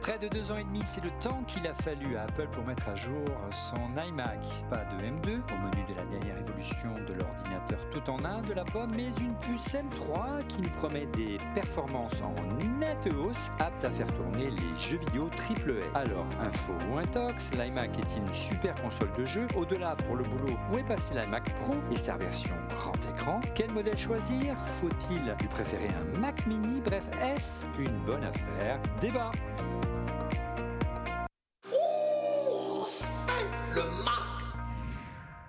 Près de deux ans et demi, c'est le temps qu'il a fallu à Apple pour mettre à jour son iMac. Pas de M2 au menu de la dernière évolution de l'ordinateur tout en un de la pomme, mais une puce M3 qui nous promet des performances en nette hausse, apte à faire tourner les jeux vidéo AAA. Alors, info ou intox, l'iMac est une super console de jeu? Au-delà, pour le boulot, où est passé l'iMac Pro et sa version grand écran? Quel modèle choisir? Faut-il lui préférer un Mac mini? Bref, est-ce une bonne affaire? Débat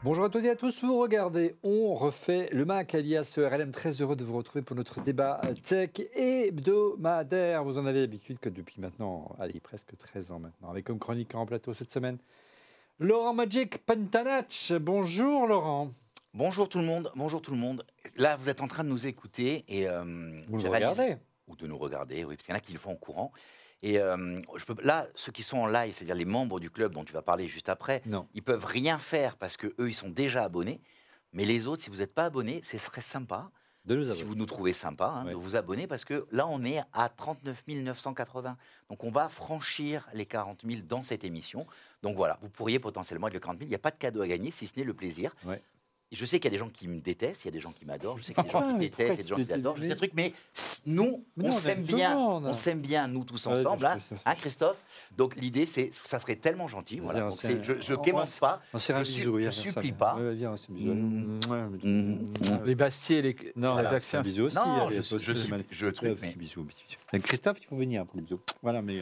Bonjour à toutes et à tous, vous regardez, on refait le Mac alias RLM. Très heureux de vous retrouver pour notre débat tech hebdomadaire. Vous en avez l'habitude que depuis maintenant, allez, presque 13 ans maintenant, avec comme chronique en plateau cette semaine, Laurent Magic Pantanach. Bonjour Laurent. Bonjour tout le monde, bonjour tout le monde. Là, vous êtes en train de nous écouter et euh, Vous le regardez ou de nous regarder, oui, parce qu'il y en a qui le font en courant. Et euh, je peux, là, ceux qui sont en live, c'est-à-dire les membres du club dont tu vas parler juste après, Non. ils peuvent rien faire parce que eux, ils sont déjà abonnés. Mais les autres, si vous n'êtes pas abonnés, ce serait sympa, De nous si vous nous trouvez sympa, hein, Ouais. de vous abonner parce que là, on est à 39 980. Donc, on va franchir les 40 000 dans cette émission. Donc voilà, vous pourriez potentiellement être le 40 000. Il n'y a pas de cadeau à gagner, si ce n'est le plaisir. Ouais. Je sais qu'il y a des gens qui me détestent, il y a des gens qui m'adorent, je sais qu'il y a des gens Ah, qui me détestent, il y a des gens tu qui m'adorent, je sais le truc, mais nous, Mais on s'aime bien, on s'aime bien, nous tous Ouais, ensemble, hein, hein, Christophe? Donc l'idée, c'est, ça serait tellement gentil, voilà. Donc, je, je on- clémence pas, On s'est un Je su- bisou, je hier, supplie pas. Mm. Mm. Les Bastiers, les, Non, les aussi. non, je, tu truc, mais. Donc, Christophe, il faut venir pour le bisou. Voilà, mais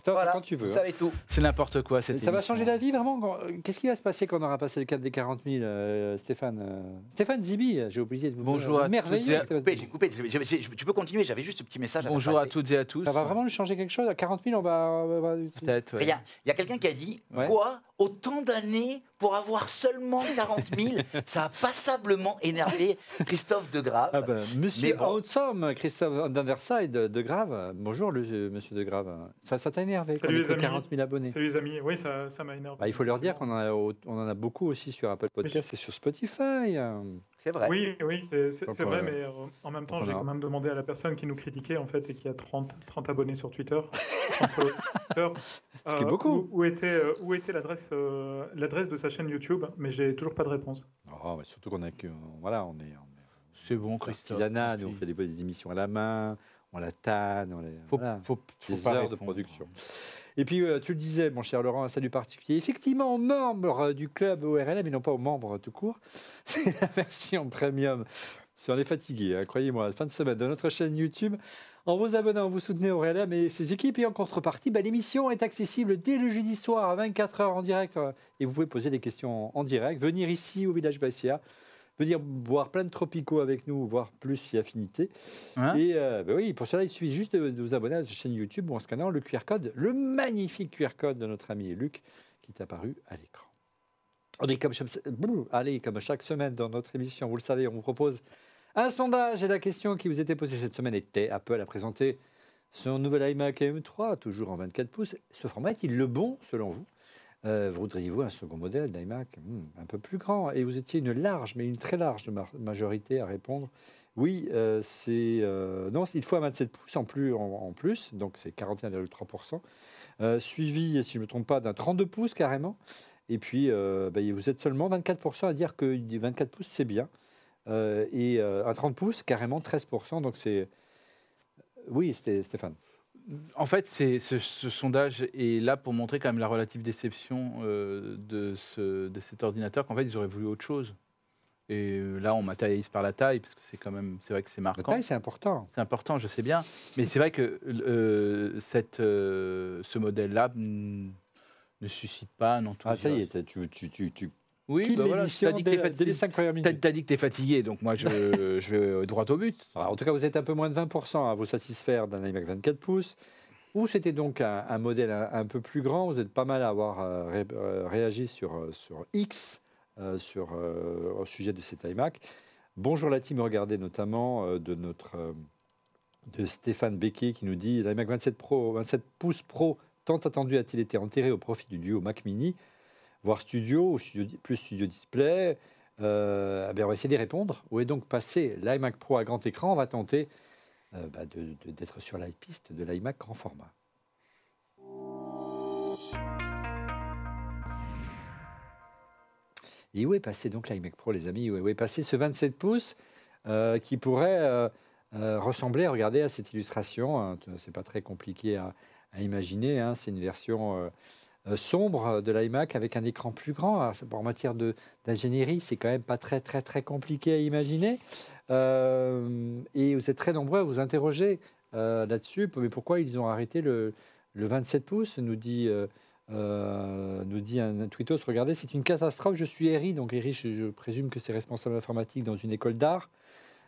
euh, Christophe, voilà, quand tu veux. vous hein. savez tout. C'est n'importe quoi Et cette ça va changer la vie vraiment Qu'est-ce qui va se passer quand on aura passé le cap des 40 000, euh, Stéphane euh, Stéphane Zibi, j'ai oublié de vous Bonjour à Merveilleux, à- Coupé, Zibi. j'ai coupé, j'ai- j'ai- j'ai- tu peux continuer, j'avais juste ce petit message à faire Bonjour à toutes et à tous. Ça va vraiment nous changer quelque chose À 40 000, on va. Peut-être. ouais. Il y a, il y a quelqu'un qui a dit Ouais. Quoi Autant d'années pour avoir seulement 40 000 Ça a passablement énervé Christophe de Grave. Ah ben, monsieur bon. Christophe Underside de Grave. Bonjour, le, euh, monsieur de Grave. Ça ça t'a énervé Salut, les que amis. 40 000 abonnés Salut les amis, oui ça ça m'a énervé. Bah, il faut leur dire qu'on en, a au- on en a beaucoup aussi sur Apple Podcast et sur Spotify. C'est vrai. Oui, oui, c'est vrai, mais euh, en même temps, j'ai quand même demandé à la personne qui nous critiquait en fait et qui a 30, 30 abonnés sur Twitter, 30 followers sur Twitter, Ce qui est euh, beaucoup. Où, où était, où était l'adresse euh, l'adresse de sa chaîne YouTube, mais j'ai toujours pas de réponse. Oh, mais surtout qu'on a que. Voilà, on est. on est- C'est bon, Christophe. artisanat, nous on fait des, des émissions à la main, on la tanne, on les, Faut, voilà, faut, faut des pas heures de production. Et puis euh, tu le disais, mon cher Laurent, un salut particulier. Effectivement, aux membres du club ORLM, et non pas aux membres tout court, c'est la version premium. Si on est fatigué, hein, croyez-moi, la fin de semaine de notre chaîne YouTube. En vous abonnant, vous soutenez ORLM et ses équipes. Et en contrepartie, bah, l'émission est accessible dès le jeudi soir à 24h en direct. Et vous pouvez poser des questions en direct. Venir ici au village Bassia. Venir boire plein de tropicaux avec nous, voire plus si affinité. Hein et euh, bah oui, pour cela, il suffit juste de, de vous abonner à la chaîne YouTube ou en scannant le QR code, le magnifique QR code de notre ami Luc qui est apparu à l'écran. On est comme, allez, comme chaque semaine dans notre émission, vous le savez, on vous propose un sondage et la question qui vous était posée cette semaine était Apple a présenté son nouvel iMac M3, toujours en 24 pouces. Ce format est-il le bon selon vous? Euh, Voudriez-vous un second modèle d'iMac? Hmm, un peu plus grand Et vous étiez une large, mais une très large ma- majorité à répondre oui, euh, c'est euh, non, il faut un 27 pouces en plus, donc c'est 41,3%. Euh, suivi, si je ne me trompe pas, d'un 32 pouces carrément. Et puis, bah, vous êtes seulement 24% à dire que du 24 pouces c'est bien. Et un 30 pouces carrément 13%. Donc c'est oui, Stéphane. En fait, c'est ce, ce sondage est là pour montrer quand même la relative déception euh, de, ce, de cet ordinateur. Qu'en fait, ils auraient voulu autre chose. Et euh, là, on matérialise par la taille, parce que c'est quand même, c'est vrai que c'est La marquant. taille c'est important. C'est important, je sais bien. Mais c'est vrai que euh, cette, euh, ce modèle-là ne suscite pas un Ah enthousiasme. ça y est, tu tu tu tu oui, bah voilà, t'as dit que t'es fatigué. 5 premières T'as minutes. t'as dit que tu es fatigué, donc moi je, je vais droit au but. Alors, en tout cas, vous êtes un peu moins de 20% à vous satisfaire d'un iMac 24 pouces. Ou c'était donc un, un modèle un, un peu plus grand. Vous êtes pas mal à avoir euh, ré- euh, réagi sur, euh, sur X, euh, sur, au sujet de cet iMac. Bonjour la team, regardez notamment de notre de Stéphane Becquet qui nous dit l'iMac 27 Pro, 27 pouces Pro tant attendu a-t-il été enterré au profit du duo Mac Mini, voire studio, plus studio display. Euh, ben on va essayer d'y répondre. Où est donc passé l'iMac Pro à grand écran? On va tenter euh, bah, d'être sur la piste de l'iMac grand format. Et où est passé donc l'iMac Pro, les amis? Où est passé ce 27 pouces euh, qui pourrait euh, euh, ressembler, regardez, à cette illustration hein, C'est pas très compliqué à, imaginer. Hein, c'est une version sombre de l'iMac avec un écran plus grand. En matière d'ingénierie, c'est quand même pas très très très compliqué à imaginer. Euh, et vous êtes très nombreux à vous interroger euh, là-dessus. Mais pourquoi ils ont arrêté le, le 27 pouces Nous dit, euh, euh, nous dit un, tweetos. Regardez, c'est une catastrophe. Je suis Eri, donc Eri, je, présume que c'est responsable informatique dans une école d'art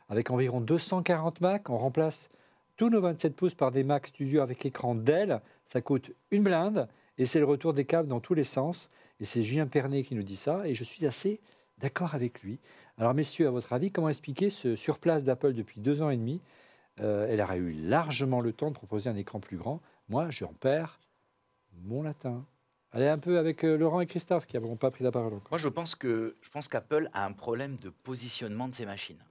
avec environ 240 Mac. On remplace tous nos 27 pouces par des Mac Studio avec écran Dell. Ça coûte une blinde et c'est le retour des câbles dans tous les sens. Et c'est Julien Pernet qui nous dit ça et je suis assez d'accord avec lui. Alors messieurs, à votre avis, comment expliquer ce surplace d'Apple depuis deux ans et demi? Euh, Elle aurait eu largement le temps de proposer un écran plus grand. Moi, j'en perds mon latin. Allez un peu avec euh, Laurent et Christophe qui n'avons pas pris la parole encore. Moi, je pense que je pense qu'Apple a un problème de positionnement de ses machines.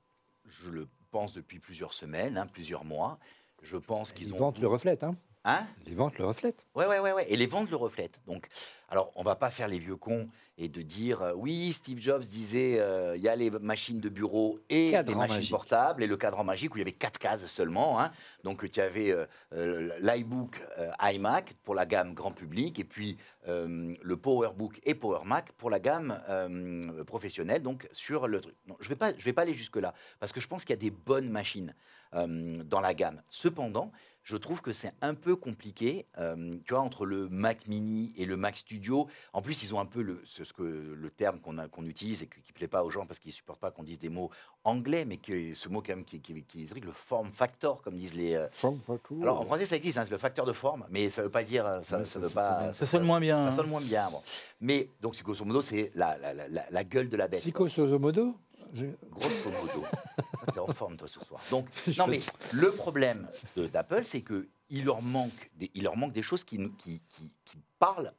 Je le pense depuis plusieurs semaines, hein, plusieurs mois. Je pense qu'ils Ils ont. vantent le reflète. Hein Hein Les ventes le reflètent. Ouais, ouais, ouais, ouais. Et les ventes le reflètent. Donc, alors, on va pas faire les vieux cons et de dire euh, oui, Steve Jobs disait euh, il y a les machines de bureau et Cadran les machines magique. portables et le cadran magique où il y avait quatre cases seulement. hein. Donc, tu avais euh, l'iBook iMac pour la gamme grand public et puis le PowerBook et PowerMac pour la gamme professionnelle. Donc, sur le truc. Non, je vais pas, je vais pas aller jusque là parce que je pense qu'il y a des bonnes machines dans la gamme. Cependant, je trouve que c'est un peu compliqué, euh, tu vois, entre le Mac Mini et le Mac Studio. En plus, ils ont un peu le, ce, ce que, le terme qu'on a- qu'on utilise et qui ne plaît pas aux gens parce qu'ils ne supportent pas qu'on dise des mots anglais, mais que ce mot quand même qui, qui, qui est le form factor, comme disent les... euh, alors en français, ça existe, hein, c'est le facteur de forme, mais ça ne veut pas dire... euh, Ça, Ouais, ça ça- veut pas, ça- Ça sonne moins bien. ça hein. sonne moins bien. bon. Mais donc, grosso modo, c'est la, la, la, la- gueule de la bête. quoi. Psychosomodo Je- Grosso modo. T'es en forme, toi, ce soir. Donc, non, mais le problème d'Apple, c'est qu'il leur, manque des- il leur manque des choses qui, qui, qui, qui parlent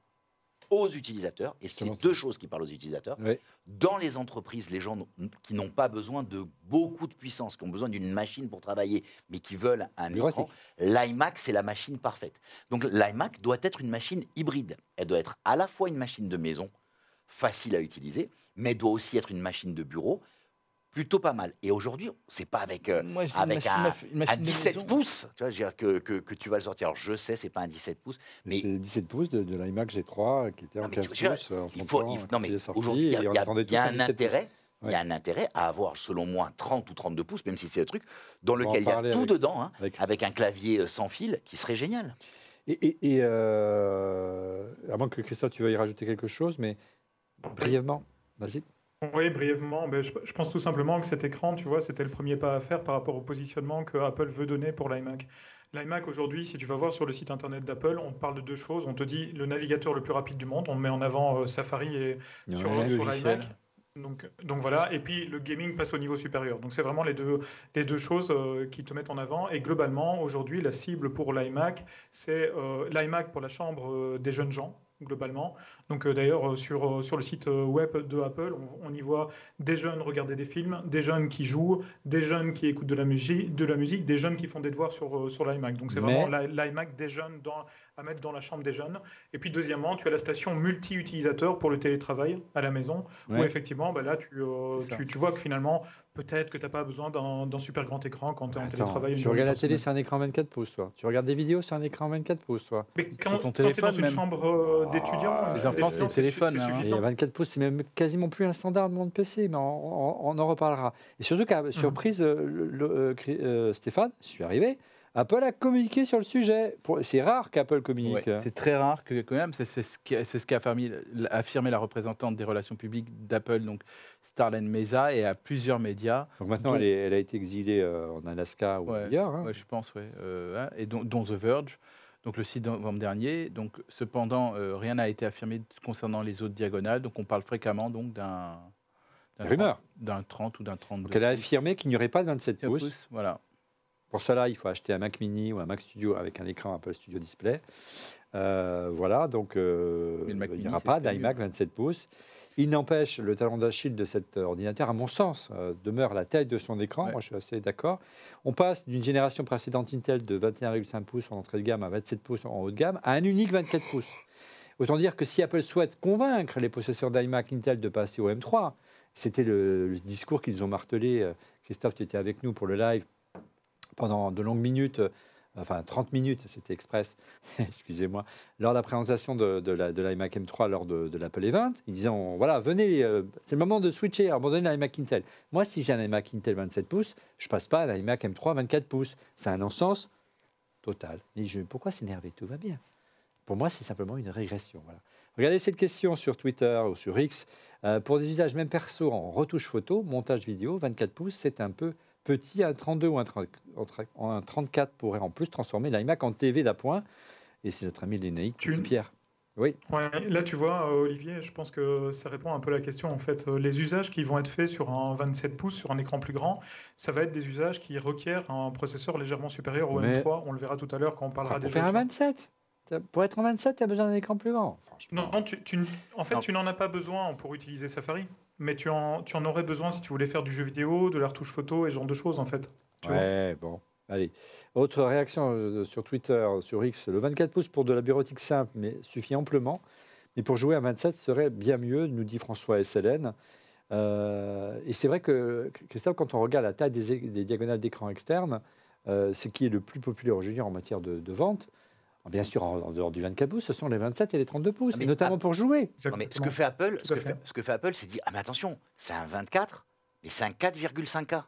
aux utilisateurs. Et c'est deux choses qui parlent aux utilisateurs. Dans les entreprises, les gens qui n'ont pas besoin de beaucoup de puissance, qui ont besoin d'une machine pour travailler, mais qui veulent un écran, l'iMac, c'est la machine parfaite. Donc, l'iMac doit être une machine hybride. Elle doit être à la fois une machine de maison, facile à utiliser, mais doit aussi être une machine de bureau, plutôt pas mal. Et aujourd'hui, c'est pas avec, euh, Moi, j'ai une avec machine- un, une machine un de 17 maison. pouces tu vois, je veux dire que, que, que tu vas le sortir. Alors, je sais, c'est pas un 17 pouces, mais C'est le 17 pouces de, de l'iMac G3 qui était en Non, mais 15 je veux dire, pouces. en il son faut. temps, il- quand non, mais aujourd'hui, il y a, y y un 17 pouces. intérêt. Il y a un intérêt à avoir, selon moi, 30 ou 32 pouces, même si c'est le truc, dans lequel il y a tout avec- dedans, hein, avec- avec un clavier euh, sans fil, qui serait génial. Et, et- et, euh, à moins que Christophe, tu veuilles rajouter quelque chose, mais brièvement, vas-y. Oui, brièvement, ben, je, je pense tout simplement que cet écran, tu vois, c'était le premier pas à faire par rapport au positionnement que Apple veut donner pour l'iMac. L'iMac aujourd'hui, si tu vas voir sur le site internet d'Apple, on te parle de deux choses. On te dit le navigateur le plus rapide du monde, on met en avant euh, Safari et sur, Ouais, sur logiciel. l'iMac. Donc, donc voilà, et puis le gaming passe au niveau supérieur. Donc c'est vraiment les deux, les deux choses euh, qui te mettent en avant. Et globalement, aujourd'hui, la cible pour l'iMac, c'est euh, l'iMac pour la chambre des jeunes gens, globalement. Donc euh, d'ailleurs, euh, sur, euh, sur le site web de Apple, on, on y voit des jeunes regarder des films, des jeunes qui jouent, des jeunes qui écoutent de la musique, de la musique des jeunes qui font des devoirs sur, sur l'iMac. Donc c'est vraiment l'i- l'iMac des jeunes dans, à mettre dans la chambre des jeunes. Et puis deuxièmement, tu as la station multi-utilisateur pour le télétravail à la maison, où effectivement, bah là, tu, euh, C'est tu, tu vois que finalement, peut-être que tu n'as pas besoin d'un super grand écran quand tu es en télétravail. tu regardes la télé sur un écran 24 pouces, toi. Tu regardes des vidéos sur un écran 24 pouces, toi. Mais quand, ton quand tu es dans téléphone une chambre euh, d'étudiants, Ah, euh, les enfants, c'est le c'est- téléphone, c'est hein. Et suffisant. 24 pouces, c'est même quasiment plus un standard de mon PC, mais on, on- on en reparlera. Et surtout, qu'à surprise, euh, le- le- euh, Cri- euh, Stéphane, je suis arrivé, Apple a communiqué sur le sujet. C'est rare qu'Apple communique. Ouais, c'est très rare que quand même, c'est ce qu'a affirmé, affirmé la représentante des relations publiques d'Apple, donc Starlene Mesa, et à plusieurs médias, Donc maintenant, elle, est- elle a été exilée euh, en Alaska ou Ouais, ailleurs. hein. ouais, je pense, ouais, euh, hein, et dont, dont The Verge, donc le 6 novembre dernier. Donc, cependant, euh, rien n'a été affirmé concernant les autres diagonales, donc on parle fréquemment donc d'un Rumeur. 30 d'un 30 ou d'un 32. Donc elle a affirmé qu'il n'y aurait pas de 27 pouces. pouces. Voilà. Pour cela, il faut acheter un Mac Mini ou un Mac Studio avec un écran Apple Studio Display. Euh, voilà, donc euh, il n'y aura pas d'iMac 27 pouces. Il n'empêche, le talon d'Achille de cet ordinateur, à mon sens, euh, demeure la taille de son écran. Ouais. Moi, je suis assez d'accord. On passe d'une génération précédente Intel de 21,5 pouces en entrée de gamme à 27 pouces en haut de gamme à un unique 24 pouces. Autant dire que si Apple souhaite convaincre les possesseurs d'iMac Intel de passer au M3, c'était le, le discours qu'ils ont martelé. Christophe, tu étais avec nous pour le live pendant de longues minutes, euh, enfin 30 minutes, c'était express, excusez-moi, lors de la présentation de, de la- de l'iMac M3 lors de, de l'Apple Event. Ils disaient, voilà, venez, euh, c'est le moment de switcher, abandonner l'iMac Intel. Moi, si j'ai un iMac Intel 27 pouces, je passe pas à l'iMac M3 24 pouces. C'est un non-sens total. Et je, pourquoi s'énerver? Tout va bien. Pour moi, c'est simplement une régression. Voilà. Regardez cette question sur Twitter ou sur X. Euh, pour des usages même perso en retouche photo, montage vidéo, 24 pouces, c'est un peu petit. Un 32 ou un, 30 entre- un 34 pourrait en plus transformer l'iMac en TV d'appoint. Et c'est notre ami Lénaïque Tu- Pierre. Oui, Ouais, là, tu vois, euh, Olivier, je pense que ça répond un peu à la question. En fait, Euh, les usages qui vont être faits sur un 27 pouces, sur un écran plus grand, ça va être des usages qui requièrent un processeur légèrement supérieur au Mais- M3. On le verra tout à l'heure quand on parlera pour des faire un jeux. 27. T'as- Pour être en 27, tu as besoin d'un écran plus grand. Non, non, tu, tu n- en fait, Non. tu n'en as pas besoin pour utiliser Safari, mais tu en, tu en aurais besoin si tu voulais faire du jeu vidéo, de la retouche photo et ce genre de choses, en fait. Ouais, bon. Allez. Autre réaction euh, sur Twitter, sur X. Le 24 pouces pour de la bureautique simple, mais suffit amplement. Mais pour jouer à 27 serait bien mieux, nous dit François SLN. Euh, et c'est vrai que, Christophe, quand on regarde la taille des, des diagonales d'écran externes, euh, ce qui est le plus populaire aujourd'hui en matière de, de vente, bien sûr, en, en dehors du 24 pouces, ce sont les 27 et les 32 pouces, Ah, mais notamment à- pour jouer. Non, mais ce que fait Apple, ce que fait. fait, ce que fait Apple, c'est dire ah mais attention, c'est un 24, mais c'est un 4,5K.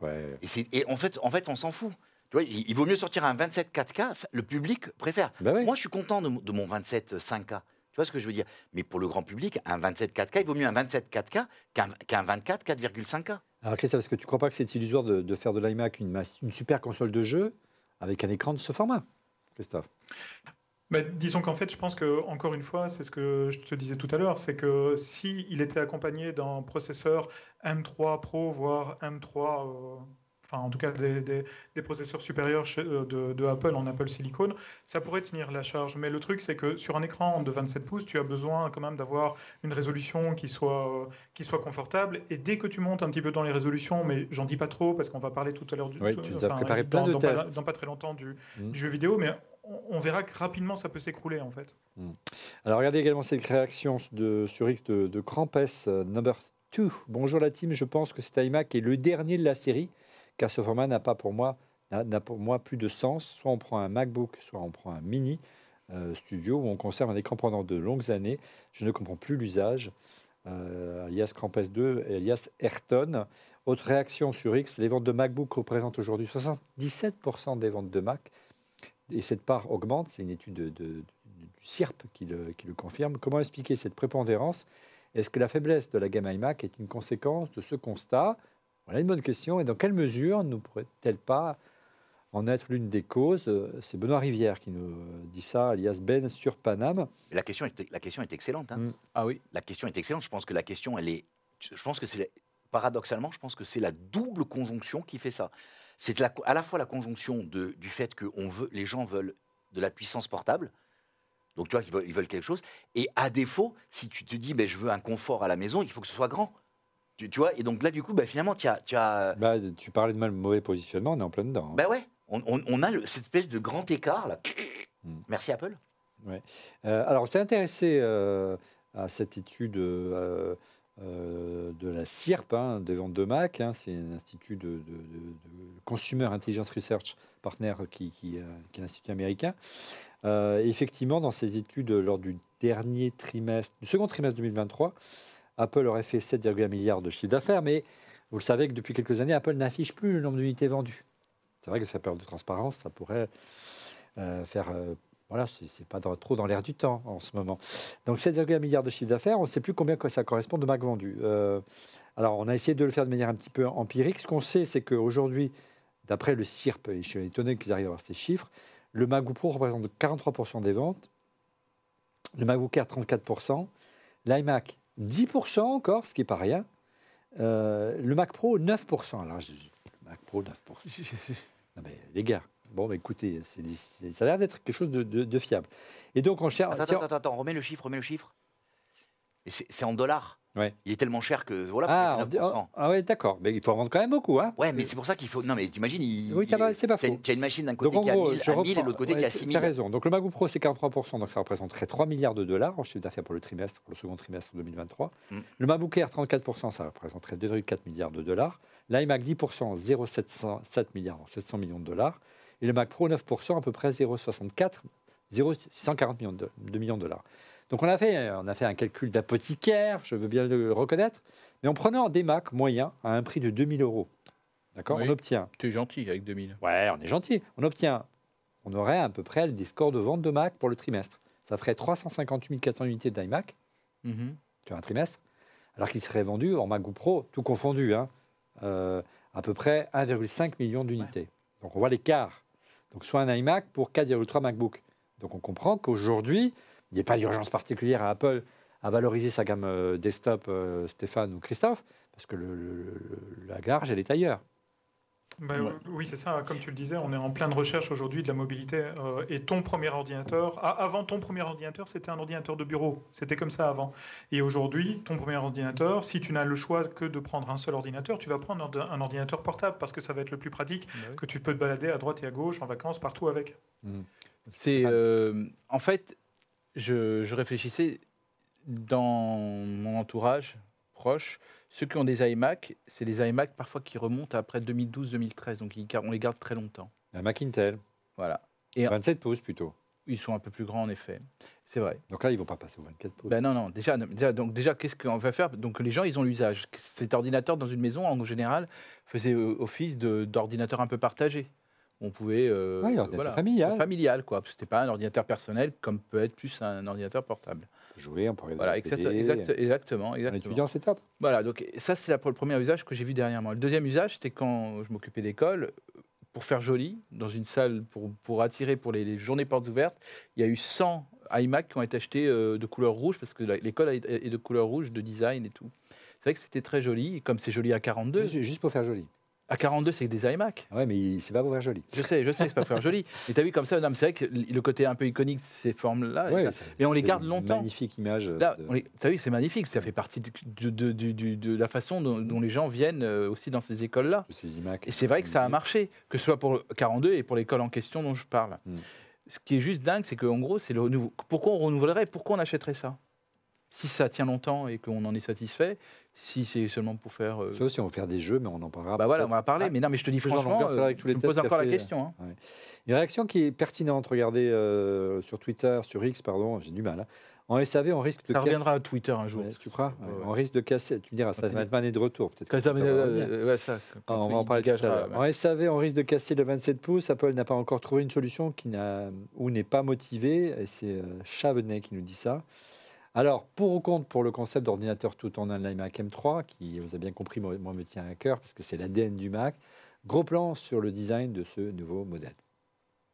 Ouais. Et, en fait, en fait, on s'en fout. Tu vois, il, il vaut mieux sortir un 27 4K. ça- Le public préfère. Bah oui. Moi, je suis content de, mon- de mon 27 5K. Tu vois ce que je veux dire? Mais pour le grand public, un 27 4K, il vaut mieux un 27 4K qu'un qu'un 24 4,5K. Alors Christophe, est-ce que tu ne crois pas que c'est illusoire de, de faire de l'iMac une super console de jeu avec un écran de ce format? Christophe. Bah, disons qu'en fait, je pense que, encore une fois, c'est ce que je te disais tout à l'heure, c'est que si il était accompagné d'un processeur M3 Pro, voire M3, euh, enfin en tout cas des, des- des processeurs supérieurs chez- euh, de, de Apple en Apple Silicon, ça pourrait tenir la charge. Mais le truc, c'est que sur un écran de 27 pouces, tu as besoin quand même d'avoir une résolution qui soit, euh, qui soit confortable. Et dès que tu montes un petit peu dans les résolutions, mais j'en dis pas trop parce qu'on va parler tout à l'heure du. Oui, tu nous as préparé plein de dans pas- tests. dans pas très longtemps du, Mm. du jeu vidéo, mais on, verra que rapidement ça peut s'écrouler en fait. Alors regardez également cette réaction de, sur X de, de Krampes, euh, number 2. Bonjour la team, je pense que cet iMac est le dernier de la série, car ce format n'a pas pour moi n'a pour moi plus de sens. Soit on prend un MacBook, soit on prend un mini euh, studio où on conserve un écran pendant de longues années. Je ne comprends plus l'usage. Euh, alias Krampes 2, et alias Ayrton. Autre réaction sur X, les ventes de MacBook représentent aujourd'hui 77% des ventes de Mac. Et cette part augmente, c'est une étude de- de- du CIRP qui le, qui le confirme. Comment expliquer cette prépondérance? Est-ce que la faiblesse de la gamme iMac est une conséquence de ce constat? Voilà une bonne question. Et dans quelle mesure ne pourrait-elle pas en être l'une des causes? C'est Benoît Rivière qui nous dit ça, alias Ben sur Paname. Mais La question est, la question est excellente. hein. Mm. Ah oui. La question est excellente. Je pense que la question, elle est. Je pense que c'est paradoxalement, je pense que c'est la double conjonction qui fait ça. C'est la- à la fois la conjonction de, du fait que on veut, les gens veulent de la puissance portable. Donc tu vois veulent, ils veulent quelque chose. Et à défaut, si tu te dis, ben, je veux un confort à la maison, il faut que ce soit grand. Tu, tu vois Et donc là, du coup, ben, finalement, tu as, tu as, Bah, tu parlais de mal mauvais positionnement, on est en plein dedans. hein. ben ouais, on, on- on a le- cette espèce de grand écart là. Mm. Merci Apple. Euh, alors, on s'est intéressé euh, à cette étude euh, euh, de la CIRP, hein, des ventes de Mac. hein, c'est un institut de, de- Consumer Intelligence Research Partner qui, qui, euh, qui est un institut américain. Euh, effectivement, dans ces études, lors du dernier trimestre, du second trimestre 2023, Apple aurait fait 7,1 milliards de chiffre d'affaires, mais vous le savez que depuis quelques années, Apple n'affiche plus le nombre d'unités vendues. C'est vrai que ça fait peur de transparence, ça pourrait euh, faire euh, voilà, c'est pas dans- trop dans l'air du temps en ce moment. Donc 7,1 milliards de chiffre d'affaires, on ne sait plus combien ça correspond de Mac vendus. Euh, alors on a essayé de le faire de manière un petit peu empirique. Ce qu'on sait, c'est qu'aujourd'hui, d'après le CIRP, et je suis étonné qu'ils arrivent à avoir ces chiffres, le MacBook Pro représente 43% des ventes, le MacBook Air 34%, l'iMac 10% encore, ce qui n'est pas rien, euh, le Mac Pro 9%. Alors, je- le Mac Pro 9%. Non mais les gars, bon bah, écoutez, c'est- c'est- ça a l'air d'être quelque chose de, de- de fiable. Et donc on cherche. Attends, attends, attends, attends, remets le chiffre, remets le chiffre. Et c'est en dollars. Ouais. Il est tellement cher que voilà. Ah, dit- 9%. ah ouais, d'accord. Mais il faut en vendre quand même beaucoup. Hein. Ouais, mais c'est pour ça qu'il faut. Non, mais t'imagines, il. Oui, c'est pas- faux. Tu as une machine d'un côté Donc qui gros, 1000, je à 1000 et reprends- de l'autre côté qui est à ouais, 6000. Tu as raison. Donc le MacBook Pro, c'est 43%, donc ça représenterait 3 milliards de dollars en chiffre d'affaires pour le trimestre, pour le second trimestre 2023. Mm. Le MacBook Air, 34%, ça représenterait 2,4 milliards de dollars. L'iMac, 10%, 0,707 milliards, 700 millions de dollars. Et le Mac Pro, 9%, à peu près 0,64, 0,640 millions de, de millions de dollars. Donc on a fait, on a fait un calcul d'apothicaire, je veux bien le reconnaître, mais en prenant des Macs moyens à un prix de 2000 euros, d'accord, Oui. on obtient Tu es gentil avec 2000. Ouais, on est gentil. On obtient, on aurait à peu près des scores de vente de Mac pour le trimestre. Ça ferait 358 400 unités d'iMac Mhm. sur un trimestre, alors qu'il serait vendu en MacBook Pro, tout confondu, hein, euh, à peu près 1,5 million d'unités. Donc on voit l'écart. Donc soit un iMac pour 4,3 MacBook. Donc on comprend qu'aujourd'hui, il n'y a pas d'urgence particulière à Apple à valoriser sa gamme euh, desktop, euh, Stéphane ou Christophe, parce que le- le- le- la garge, elle est ailleurs. Bah, Ouais. Oui, c'est ça. Comme tu le disais, on est en pleine recherche aujourd'hui de la mobilité. euh, et ton premier ordinateur, ah, avant ton premier ordinateur, c'était un ordinateur de bureau. C'était comme ça avant. Et aujourd'hui, ton premier ordinateur, si tu n'as le choix que de prendre un seul ordinateur, tu vas prendre un ordinateur portable parce que ça va être le plus pratique, que tu peux te balader à droite et à gauche, en vacances, partout avec. C'est Fan. euh, en fait, je, je réfléchissais dans mon entourage proche, ceux qui ont des iMac, c'est des iMac parfois qui remontent après 2012-2013, donc ils on les garde très longtemps. Un Mac Intel, Voilà. Et 27 pouces plutôt. ils sont un peu plus grands en effet. C'est vrai. Donc là, ils vont pas passer au 24 pouces. Ben non, non. Déjà, déjà, donc déjà, qu'est-ce qu'on va faire? Donc les gens, ils ont l'usage. Cet ordinateur dans une maison, en général, faisait euh, office d'ordinateur un peu partagé. On pouvait. euh, Oui, l'ordinateur familial. Familial, quoi. C'était pas un ordinateur personnel comme peut être plus un ordinateur portable. Jouer, on pourrait Voilà, exact- exact- exactement, Un exactement. étudiant, c'est top. Voilà, donc ça c'est le premier usage que j'ai vu derrière moi. Le deuxième usage, c'était quand je m'occupais d'école, pour faire joli, dans une salle, pour, pour attirer pour les, les journées portes ouvertes, il y a eu 100 iMac qui ont été achetés euh, de couleur rouge, parce que l'école est de couleur rouge, de design et tout. C'est vrai que c'était très joli, comme c'est joli à 42, Juste, juste pour faire joli. À 42 c'est des iMac. Ouais, mais c'est pas pour faire joli. Je sais, je sais, c'est pas pour faire joli. Mais t'as vu comme ça, non, mais c'est vrai que le côté un peu iconique de ces formes-là, Ouais, et, ça- et on les c'est garde une longtemps. Magnifique image. Là, de- on les- t'as vu, c'est magnifique. Ça fait partie de, la façon dont, dont les gens viennent euh, aussi dans ces écoles-là. ces iMac. Et c'est vrai que ça a marché, que ce soit pour le 42 et pour l'école en question dont je parle. Mm. Ce qui est juste dingue, c'est qu'en gros, c'est le renouveau. Pourquoi on renouvellerait Pourquoi on achèterait ça? Si ça tient longtemps et qu'on en est satisfait, si c'est seulement pour faire. euh, Sauf si on veut faire des jeux, mais on en parlera. bah voilà, on va en parler. Ah, mais non, mais je te dis franchement, euh, je me tests pose qu'a encore la question. hein. Une réaction qui est pertinente. Regardez euh, sur Twitter, sur X, pardon, j'ai du mal. hein. En SAV, on risque de Ça casser- reviendra à Twitter un jour. Ouais, tu crois Ouais. On risque de casser. Tu me diras, ça va être année de retour. Peut-être. Ah, on va en parler tout à l'heure. En SAV, on risque de casser le 27 pouces. Apple n'a pas encore trouvé une solution qui n'a ou n'est pas motivée. Et c'est euh, Chavenet qui nous dit ça. Alors, pour ou contre pour le concept d'ordinateur tout en un de l'iMac M3, qui, vous avez bien compris, moi, moi, me tient à cœur parce que c'est l'ADN du Mac. Gros plan sur le design de ce nouveau modèle.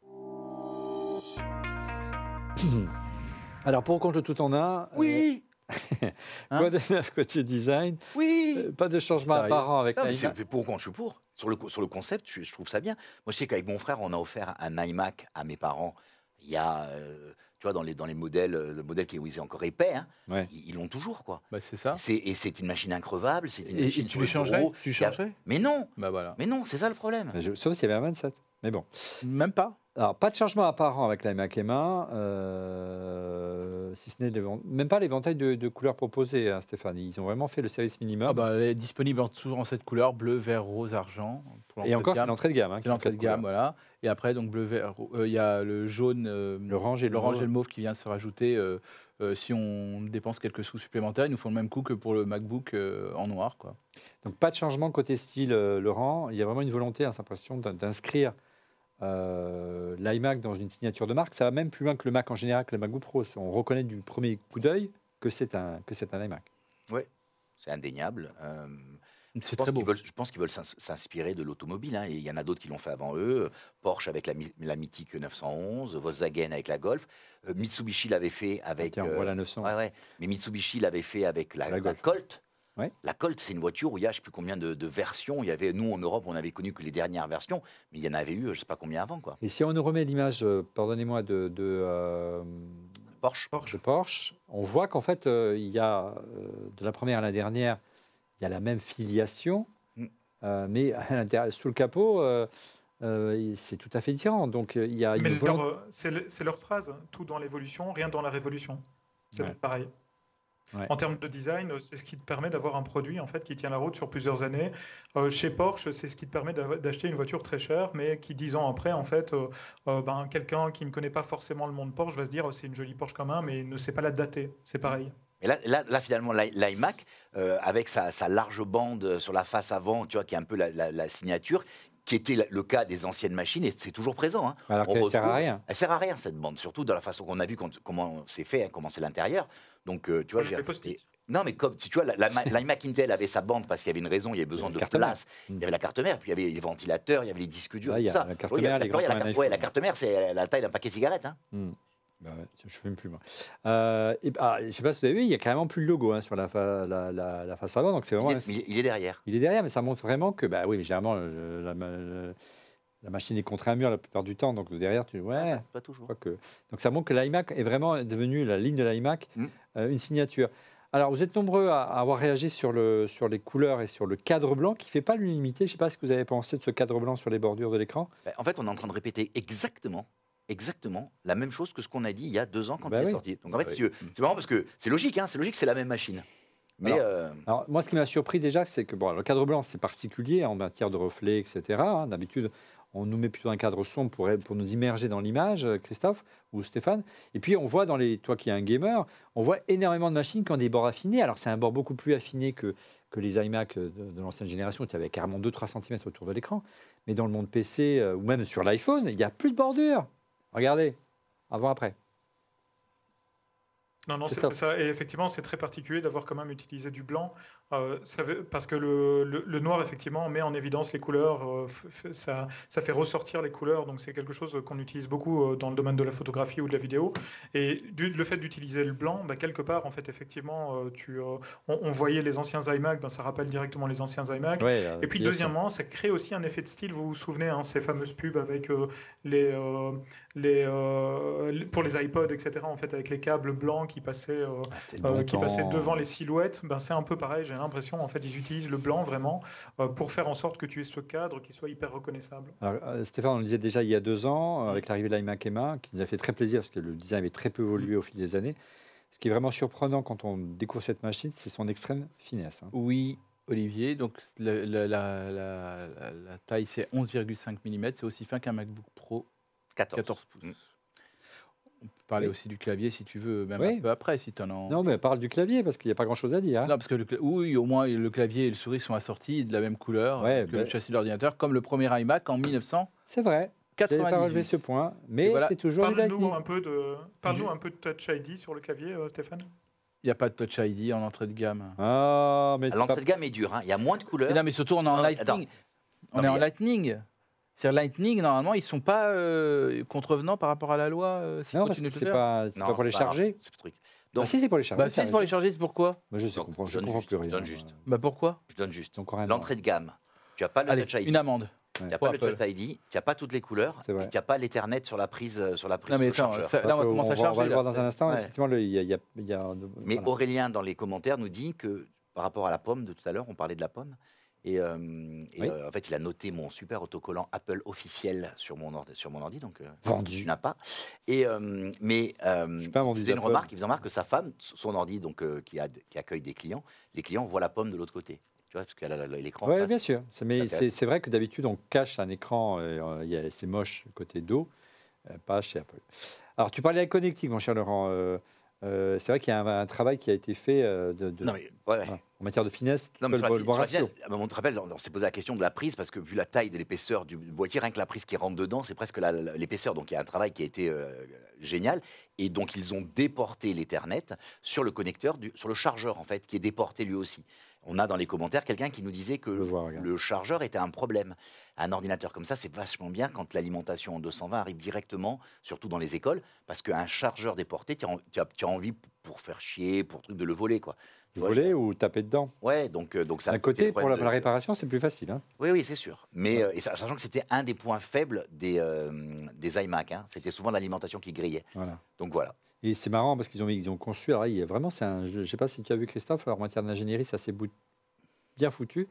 Alors, pour ou contre le tout en un, euh, Oui, Hein quoi de neuf côté design? Oui. Euh, Pas de changement apparent avec Non, mais l'iMac. c'est pour quand je suis pour. Sur le, sur le concept, je, je trouve ça bien. Moi, je sais qu'avec mon frère, on a offert un iMac à mes parents. Il y a, euh, tu vois, dans les, dans les modèles, euh, le modèle qui est, encore épais, hein, Ouais. ils l'ont toujours, quoi. Bah, c'est ça. C'est, et c'est une machine increvable. C'est une Et, et machine tu les le changerais. Tu a- changerais? Mais non, Bah voilà. mais non, c'est ça le problème. Je- Sauf s'il y avait un 27. Mais bon. Même pas. Alors, pas de changement apparent avec l'iMac M1, euh, si ce n'est même pas l'éventail de, de couleurs proposées, hein, Stéphane. Ils ont vraiment fait le service minimum. Ah bah, elle est disponible en- toujours en cette couleur bleu, vert, rose, argent. pour Et encore, c'est l'entrée de gamme. hein, C'est l'entrée de gamme, voilà. Et après, donc bleu, vert, euh, il y a le jaune, euh, L'orange et le l'orange mauve. et le mauve qui vient se rajouter. euh, si on dépense quelques sous supplémentaires, ils nous font le même coup que pour le MacBook euh, en noir, quoi. Donc, pas de changement côté style, euh, Laurent. Il y a vraiment une volonté, hein, cette impression d'inscrire euh, l'iMac dans une signature de marque. Ça va même plus loin que le Mac en général, que le MacBook Pro. On reconnaît du premier coup d'œil que c'est un, que c'est un iMac. C'est indéniable. Euh, C'est je pense très beau. qu'ils veulent- je pense qu'ils veulent s'ins- s'inspirer de l'automobile. hein, et il y en a d'autres qui l'ont fait avant eux. Porsche avec la, la mythique 911, Volkswagen avec la Golf. euh, Mitsubishi l'avait fait avec. Tiens, euh, voilà 900. ouais, ouais. Mais Mitsubishi l'avait fait avec la, La la. Colt. Ouais. La Colt, c'est une voiture où il y a je ne sais plus combien de, de versions. Il y avait, nous en Europe, on n'avait connu que les dernières versions, mais il y en avait eu je ne sais pas combien avant. Quoi. Et si on nous remet l'image, euh, pardonnez-moi, de, de, euh, Porsche. Porsche. de Porsche, on voit qu'en fait, euh, il y a, euh, de la première à la dernière, il y a la même filiation, Mm. euh, mais à l'intérieur, sous le capot, euh, euh, c'est tout à fait différent. Donc, il y a c'est le- c'est leur phrase, hein. tout dans l'évolution, rien dans la révolution. C'est Ouais. pareil. Ouais. En termes de design, euh, c'est ce qui te permet d'avoir un produit en fait qui tient la route sur plusieurs années. Euh, chez Porsche, c'est ce qui te permet d'acheter une voiture très chère, mais qui dix ans après, en fait, euh, euh, ben, quelqu'un qui ne connaît pas forcément le monde Porsche va se dire oh, c'est une jolie Porsche quand même, mais ne sait pas la dater. C'est pareil. Et là, là, là, finalement, l'i- l'iMac, euh, avec sa, sa large bande sur la face avant, tu vois, qui est un peu la, la- la signature, qui était le cas des anciennes machines, et c'est toujours présent. hein. alors on qu'elle ne sert à rien. Elle sert à rien cette bande, surtout dans la façon qu'on a vu quand- comment c'est fait, hein, comment c'est l'intérieur. Donc, euh, tu vois, j'ai- non, mais comme si tu vois, la- Intel avait sa bande parce qu'il y avait une raison, il y avait besoin de mère. place. Il y avait la carte mère, puis il y avait les ventilateurs, il y avait les disques durs, y tout a ça. la mère, carte mère, c'est la taille d'un paquet de cigarettes. hein. Hmm. Bah ouais, je fume plus, moi. Euh, et, ah, je ne sais pas si vous avez vu, il y a carrément plus le logo hein, sur la, fa- la, la- la face avant. Donc, c'est vraiment Il est, il derrière. Il est derrière, mais ça montre vraiment que, bah oui, mais généralement, le- la, ma- la machine est contre un mur la plupart du temps, donc derrière, tu ouais. Pas, pas toujours. que... Donc ça montre que l'iMac est vraiment devenu la ligne de l'iMac, Mm. euh, une signature. Alors, vous êtes nombreux à, avoir réagi sur, le, sur les couleurs et sur le cadre blanc qui ne fait pas l'unanimité. Je ne sais pas ce que vous avez pensé de ce cadre blanc sur les bordures de l'écran. Ben, En fait, on est en train de répéter exactement, exactement la même chose que ce qu'on a dit il y a deux ans quand Bah il oui. est sorti. Donc en fait, Oui. c'est marrant parce que c'est logique, hein, c'est logique, c'est la même machine. Mais Alors, euh, Alors, moi, ce qui m'a surpris déjà, c'est que bon, le cadre blanc, c'est particulier en matière de reflets, etc. hein. D'habitude, on nous met plutôt un cadre sombre pour, pour nous immerger dans l'image, euh, Christophe ou Stéphane. Et puis, on voit dans les, toi qui es un gamer, on voit énormément de machines qui ont des bords affinés. Alors, c'est un bord beaucoup plus affiné que, que les iMac de, de l'ancienne génération, tu avais carrément 2-3 cm autour de l'écran. Mais dans le monde PC, euh, ou même sur l'iPhone, il n'y a plus de bordure. Regardez, avant-après. Non, non, C'est ça. Et effectivement, c'est très particulier d'avoir quand même utilisé du blanc. euh, ça veut- parce que le, le- le noir, effectivement, met en évidence les couleurs. euh, ça, ça fait ressortir les couleurs. Donc, c'est quelque chose qu'on utilise beaucoup euh, dans le domaine de la photographie ou de la vidéo. Et du- le fait d'utiliser le blanc, bah, quelque part, en fait, effectivement, euh, tu, on, on voyait les anciens iMac, ben, ça rappelle directement les anciens iMac. Ouais, Et puis ça. deuxièmement, ça crée aussi un effet de style. Vous vous souvenez, hein, ces fameuses pubs avec les, les, les- pour les iPods, etc. En fait, avec les câbles blancs qui passaient, euh, Ah, euh, qui passaient temps. devant les silhouettes. Ben, c'est un peu pareil. J'ai l'impression, en fait, ils utilisent le blanc vraiment euh, pour faire en sorte que tu aies ce cadre qui soit hyper reconnaissable. Alors, Stéphane, on le disait déjà il y a deux ans, avec l'arrivée de l'iMac Emma, qui nous a fait très plaisir parce que le design avait très peu évolué au fil des années. Ce qui est vraiment surprenant quand on découvre cette machine, c'est son extrême finesse. hein. Oui, Olivier. Donc la, la- la- la- la- la taille, c'est 11,5 mm. C'est aussi fin qu'un MacBook Pro 14. 14 pouces. Mm. On peut parler Oui. aussi du clavier si tu veux, même Oui. un peu après, si tu en as. Non, mais parle du clavier parce qu'il n'y a pas grand-chose à dire. hein. Non, parce que le oui, au moins le clavier et le souris sont assortis de la même couleur Ouais, que bah- le châssis de l'ordinateur, comme le premier iMac en 1998. C'est vrai. Je n'avais pas relevé ce point, mais voilà. c'est toujours Parle-nous un peu de, parle-nous Du- un peu de Touch ID sur le clavier, euh, Stéphane. Il n'y a pas de Touch ID en entrée de gamme. Ah, mais c'est L'entrée pas... de gamme est dure, hein. il y a moins de couleurs. Mais non, mais surtout, on est en Non, Lightning. attends. On Non, est en a- Lightning. C'est-à-dire Lightning, normalement, ils sont pas euh, contrevenants par rapport à la loi. euh, Non, parce que c'est pas, c'est Non, pas pour les c'est pas charger. c'est ce truc. Ah, si, c'est pour les charger. Bah, si, c'est pour les charger, c'est pourquoi Moi, je sais, Donc, comprends, je je comprends juste, plus je rien. donne juste. Bah pourquoi? Je donne juste. L'entrée de gamme, tu n'as pas le Allez, Touch ID. une amende. Tu n'as pas le. Touch ID, tu n'as pas toutes les couleurs, C'est et tu n'as pas l'Ethernet sur la prise, euh, sur la prise Non, mais attends, chargeur. ça- là, on commencer à charger. On va le voir dans un instant. Effectivement, Mais. Aurélien, dans les commentaires, nous dit que par rapport à la pomme de tout à l'heure, on parlait de la pomme. Et, euh, et, Oui. euh, en fait, il a noté mon super autocollant Apple officiel sur mon ordi, sur mon ordi donc euh, Vendu. Tu n'as pas. Et euh, mais Je pas il faisait une remarque, il faisait remarque que sa femme, son ordi donc qui, a, qui accueille des clients, les clients voient la pomme de l'autre côté. Tu vois, parce qu'elle a l'écran. Oui, bien sûr. Mais c'est vrai que d'habitude, on cache un écran, c'est moche côté dos, pas chez Apple. Alors, tu parlais de la connectique, mon cher Laurent. c'est vrai qu'il y a un, un travail qui a été fait de, de- Non mais ouais, ouais. voilà. En matière de finesse. tu Non, peux mais le- sur la, le sur la ratio. finesse, à un moment, tu te rappelles, on, on s'est posé la question de la prise parce que vu la taille de l'épaisseur du boîtier, rien que la prise qui rentre dedans, c'est presque l'épaisseur. Donc il y a un travail qui a été euh, génial. Et donc ils ont déporté l'Ethernet sur le connecteur, du- sur le chargeur en fait, qui est déporté lui aussi. On a dans les commentaires quelqu'un qui nous disait que le vois, regarde. le chargeur était un problème. Un ordinateur comme ça, c'est vachement bien quand l'alimentation en 220 arrive directement, surtout dans les écoles, parce qu'un chargeur déporté, tu as, en- tu as- tu as envie pour faire chier, pour truc de le voler quoi. Tu vois, Voler ou taper dedans. Ouais, donc, euh, donc ça. D'un côté, pour la, réparation, c'est plus facile. hein. Oui, oui, c'est sûr. Mais euh, et sachant que c'était un des points faibles des, euh, des iMac, hein. c'était souvent l'alimentation qui grillait. Voilà. Donc voilà. Et c'est marrant parce qu'ils ont, ils ont conçu. Alors, il vraiment, c'est un. Je ne sais pas si tu as vu Christophe. Alors, en matière d'ingénierie, ça s'est bout- bien foutu.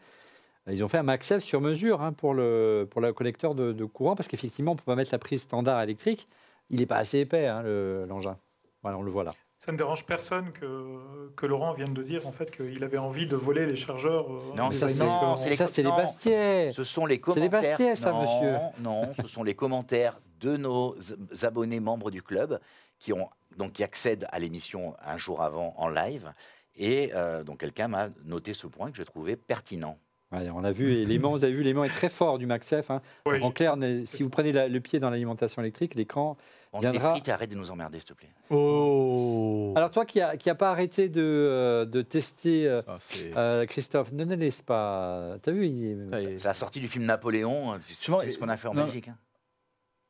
Ils ont fait un MagSafe sur mesure hein, pour le pour le collecteur de, de courant parce qu'effectivement, on peut pas mettre la prise standard électrique. Il n'est pas assez épais le- l'engin. Voilà, on le voit là. Ça ne dérange personne que, que Laurent vienne de dire en fait qu'il avait envie de voler les chargeurs. euh, Non, ça, c'est les ça, c'est les. Bastiais. Ce sont les C'est commentaires. Bastiais, ça, non, monsieur. Non, ce sont les commentaires de nos abonnés membres du club qui ont donc qui accèdent à l'émission un jour avant en live. Et euh, donc quelqu'un m'a noté ce point que j'ai trouvé pertinent. Ouais, on a vu, et l'aimant, vous avez vu, l'aimant est très fort du MagSafe. hein. oui. En clair, si vous prenez la- le pied dans l'alimentation électrique, l'écran. On Viendra- frites, arrête de nous emmerder, s'il te plaît. Oh Alors, toi qui n'as qui a pas arrêté de, euh, de tester, euh, Ah, euh, Christophe, ne ne laisse pas. T'as vu il-. C'est la sortie du film Napoléon. Tu sais Souvent, ce qu'on a fait en non. Belgique. hein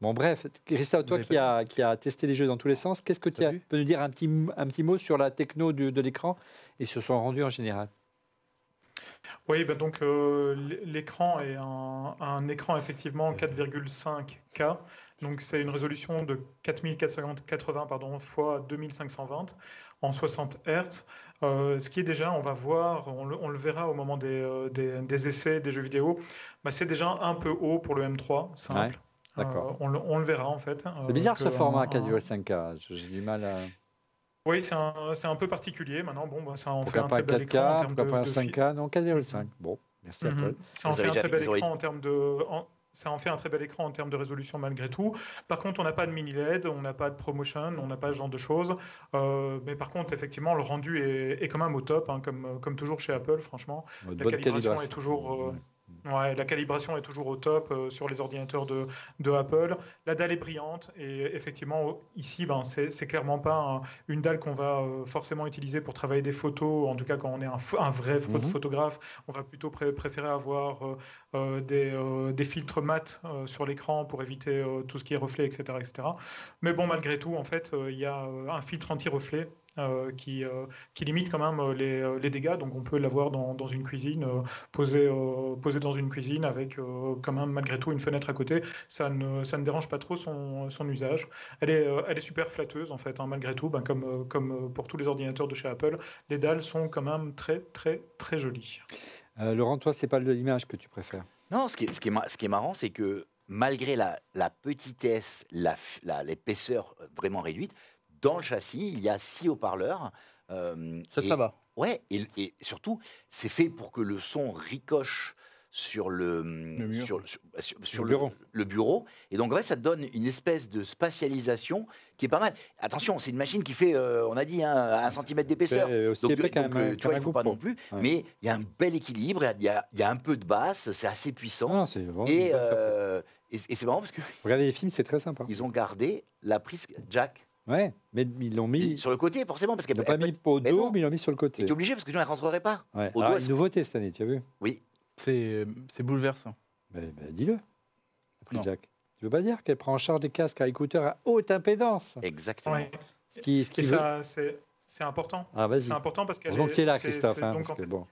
Bon, bref, Christophe, toi qui as, qui a testé les jeux dans tous les sens, qu'est-ce que tu as- vu peux nous dire un petit, un petit mot sur la techno du- de l'écran et sur son rendu en général? Oui, bah donc euh, l'écran est un, un écran effectivement 4,5K. Donc c'est une résolution de 4480 pardon, fois 2520 en 60 Hz. Euh, ce qui est déjà, on va voir, on le, on le verra au moment des, euh, des- des essais des jeux vidéo, bah, c'est déjà un peu haut pour le M3, simple. Ouais, d'accord. On, le, on le verra en fait. C'est bizarre ce format un- 4,5K. J'ai du mal à. Oui, c'est un, c'est un peu particulier. Maintenant, bon, bah, ça en fait Pourquoi un pas très bel écran en 4K termes Pourquoi de, pas fi- 5K Non, 4,5. Bon, merci à Mhm. Paul. Ça en fait un très fait- bel écran en termes de. en- Ça en fait un très bel écran en termes de résolution malgré tout. Par contre, on n'a pas de mini LED, on n'a pas de promotion, on n'a pas ce genre de choses. Euh, mais par contre, effectivement, le rendu est, est quand même au top, hein, comme, comme toujours chez Apple, franchement. De La calibration calibration. est toujours, euh, Ouais. Ouais, la calibration est toujours au top euh, sur les ordinateurs de, de Apple. La dalle est brillante et effectivement ici, ben, c'est clairement pas un- une dalle qu'on va euh, forcément utiliser pour travailler des photos. En tout cas, quand on est un, vrai Mhm. photographe, on va plutôt pré- préférer avoir euh, des, des filtres mat sur l'écran pour éviter tout ce qui est reflet, etc., etc. Mais bon, malgré tout, en fait, il y a un filtre anti-reflet. Euh, qui, euh, qui limite quand même euh, les, les dégâts, donc on peut l'avoir dans, dans une cuisine, euh, posé, euh, posé dans une cuisine avec euh, quand même malgré tout une fenêtre à côté, ça ne, ça ne dérange pas trop son, son usage. Elle est, euh, elle est super flatteuse en fait, hein, malgré tout, ben, comme, comme pour tous les ordinateurs de chez Apple, les dalles sont quand même très très très jolies. Euh, Laurent, toi, c'est pas l'image que tu préfères? Non, ce qui est, ce qui est, ma- ce qui est marrant, c'est que malgré la, la petitesse, la f- la- l'épaisseur vraiment réduite, dans le châssis, il y a six haut-parleurs. euh, Ça, et- ça va. Ouais, et, et surtout, c'est fait pour que le son ricoche sur le, sur, sur- sur- sur Le bureau. le bureau. Et donc, en fait, ça donne une espèce de spatialisation qui est pas mal. Attention, c'est une machine qui fait, euh, on a dit, hein, un centimètre d'épaisseur. Donc, épais donc, euh, tu vois, il faut pas non plus. Ouais. Mais il y a un bel équilibre, il y a, il y a un peu de basse, c'est assez puissant. Non, c'est vraiment et euh, et, c'est marrant parce qu'ils Regardez les films, c'est très sympa. ont gardé la prise jack Ouais, mais ils l'ont mis. sur le côté, forcément, parce Ils qu'elle l'ont pas mis au mais dos, mais ils l'ont mis sur le côté. t'es obligé parce que sinon elle rentrerait pas. Ouais. au Alors, doigt, une nouveauté cette année, tu as vu Oui, C'est c'est bouleversant. Ben, ben, Dis-le. Non. jack. Tu veux pas dire qu'elle prend en charge des casques à écouteurs à haute impédance exactement. Ouais. Ce qui, ce qui Et veut- ça, c'est important. Ah, vas-y. C'est important parce qu'elle est- tu es là, c'est- Christophe. c'est- hein, donc, parce en que fait, bon.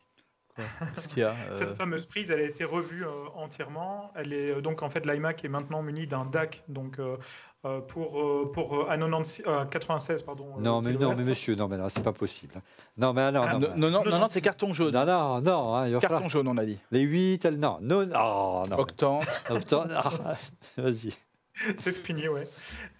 Y a euh, Cette fameuse prise, elle a été revue euh, entièrement. Elle est euh, donc en fait l'iMac est maintenant muni d'un DAC, donc euh, euh, pour euh, pour euh, à 96, euh, 96 pardon. euh, Non, mais non, mais monsieur, non, mais non, c'est pas possible. Non, mais non, Ah, non, Non, non, non, non, non, non, c'est carton jaune. non, non, non, hein, il va Carton falloir. jaune, on a dit. Les 8, elle, non, non, non, non. Octante. Attends, ah, Vas-y. C'est fini, ouais.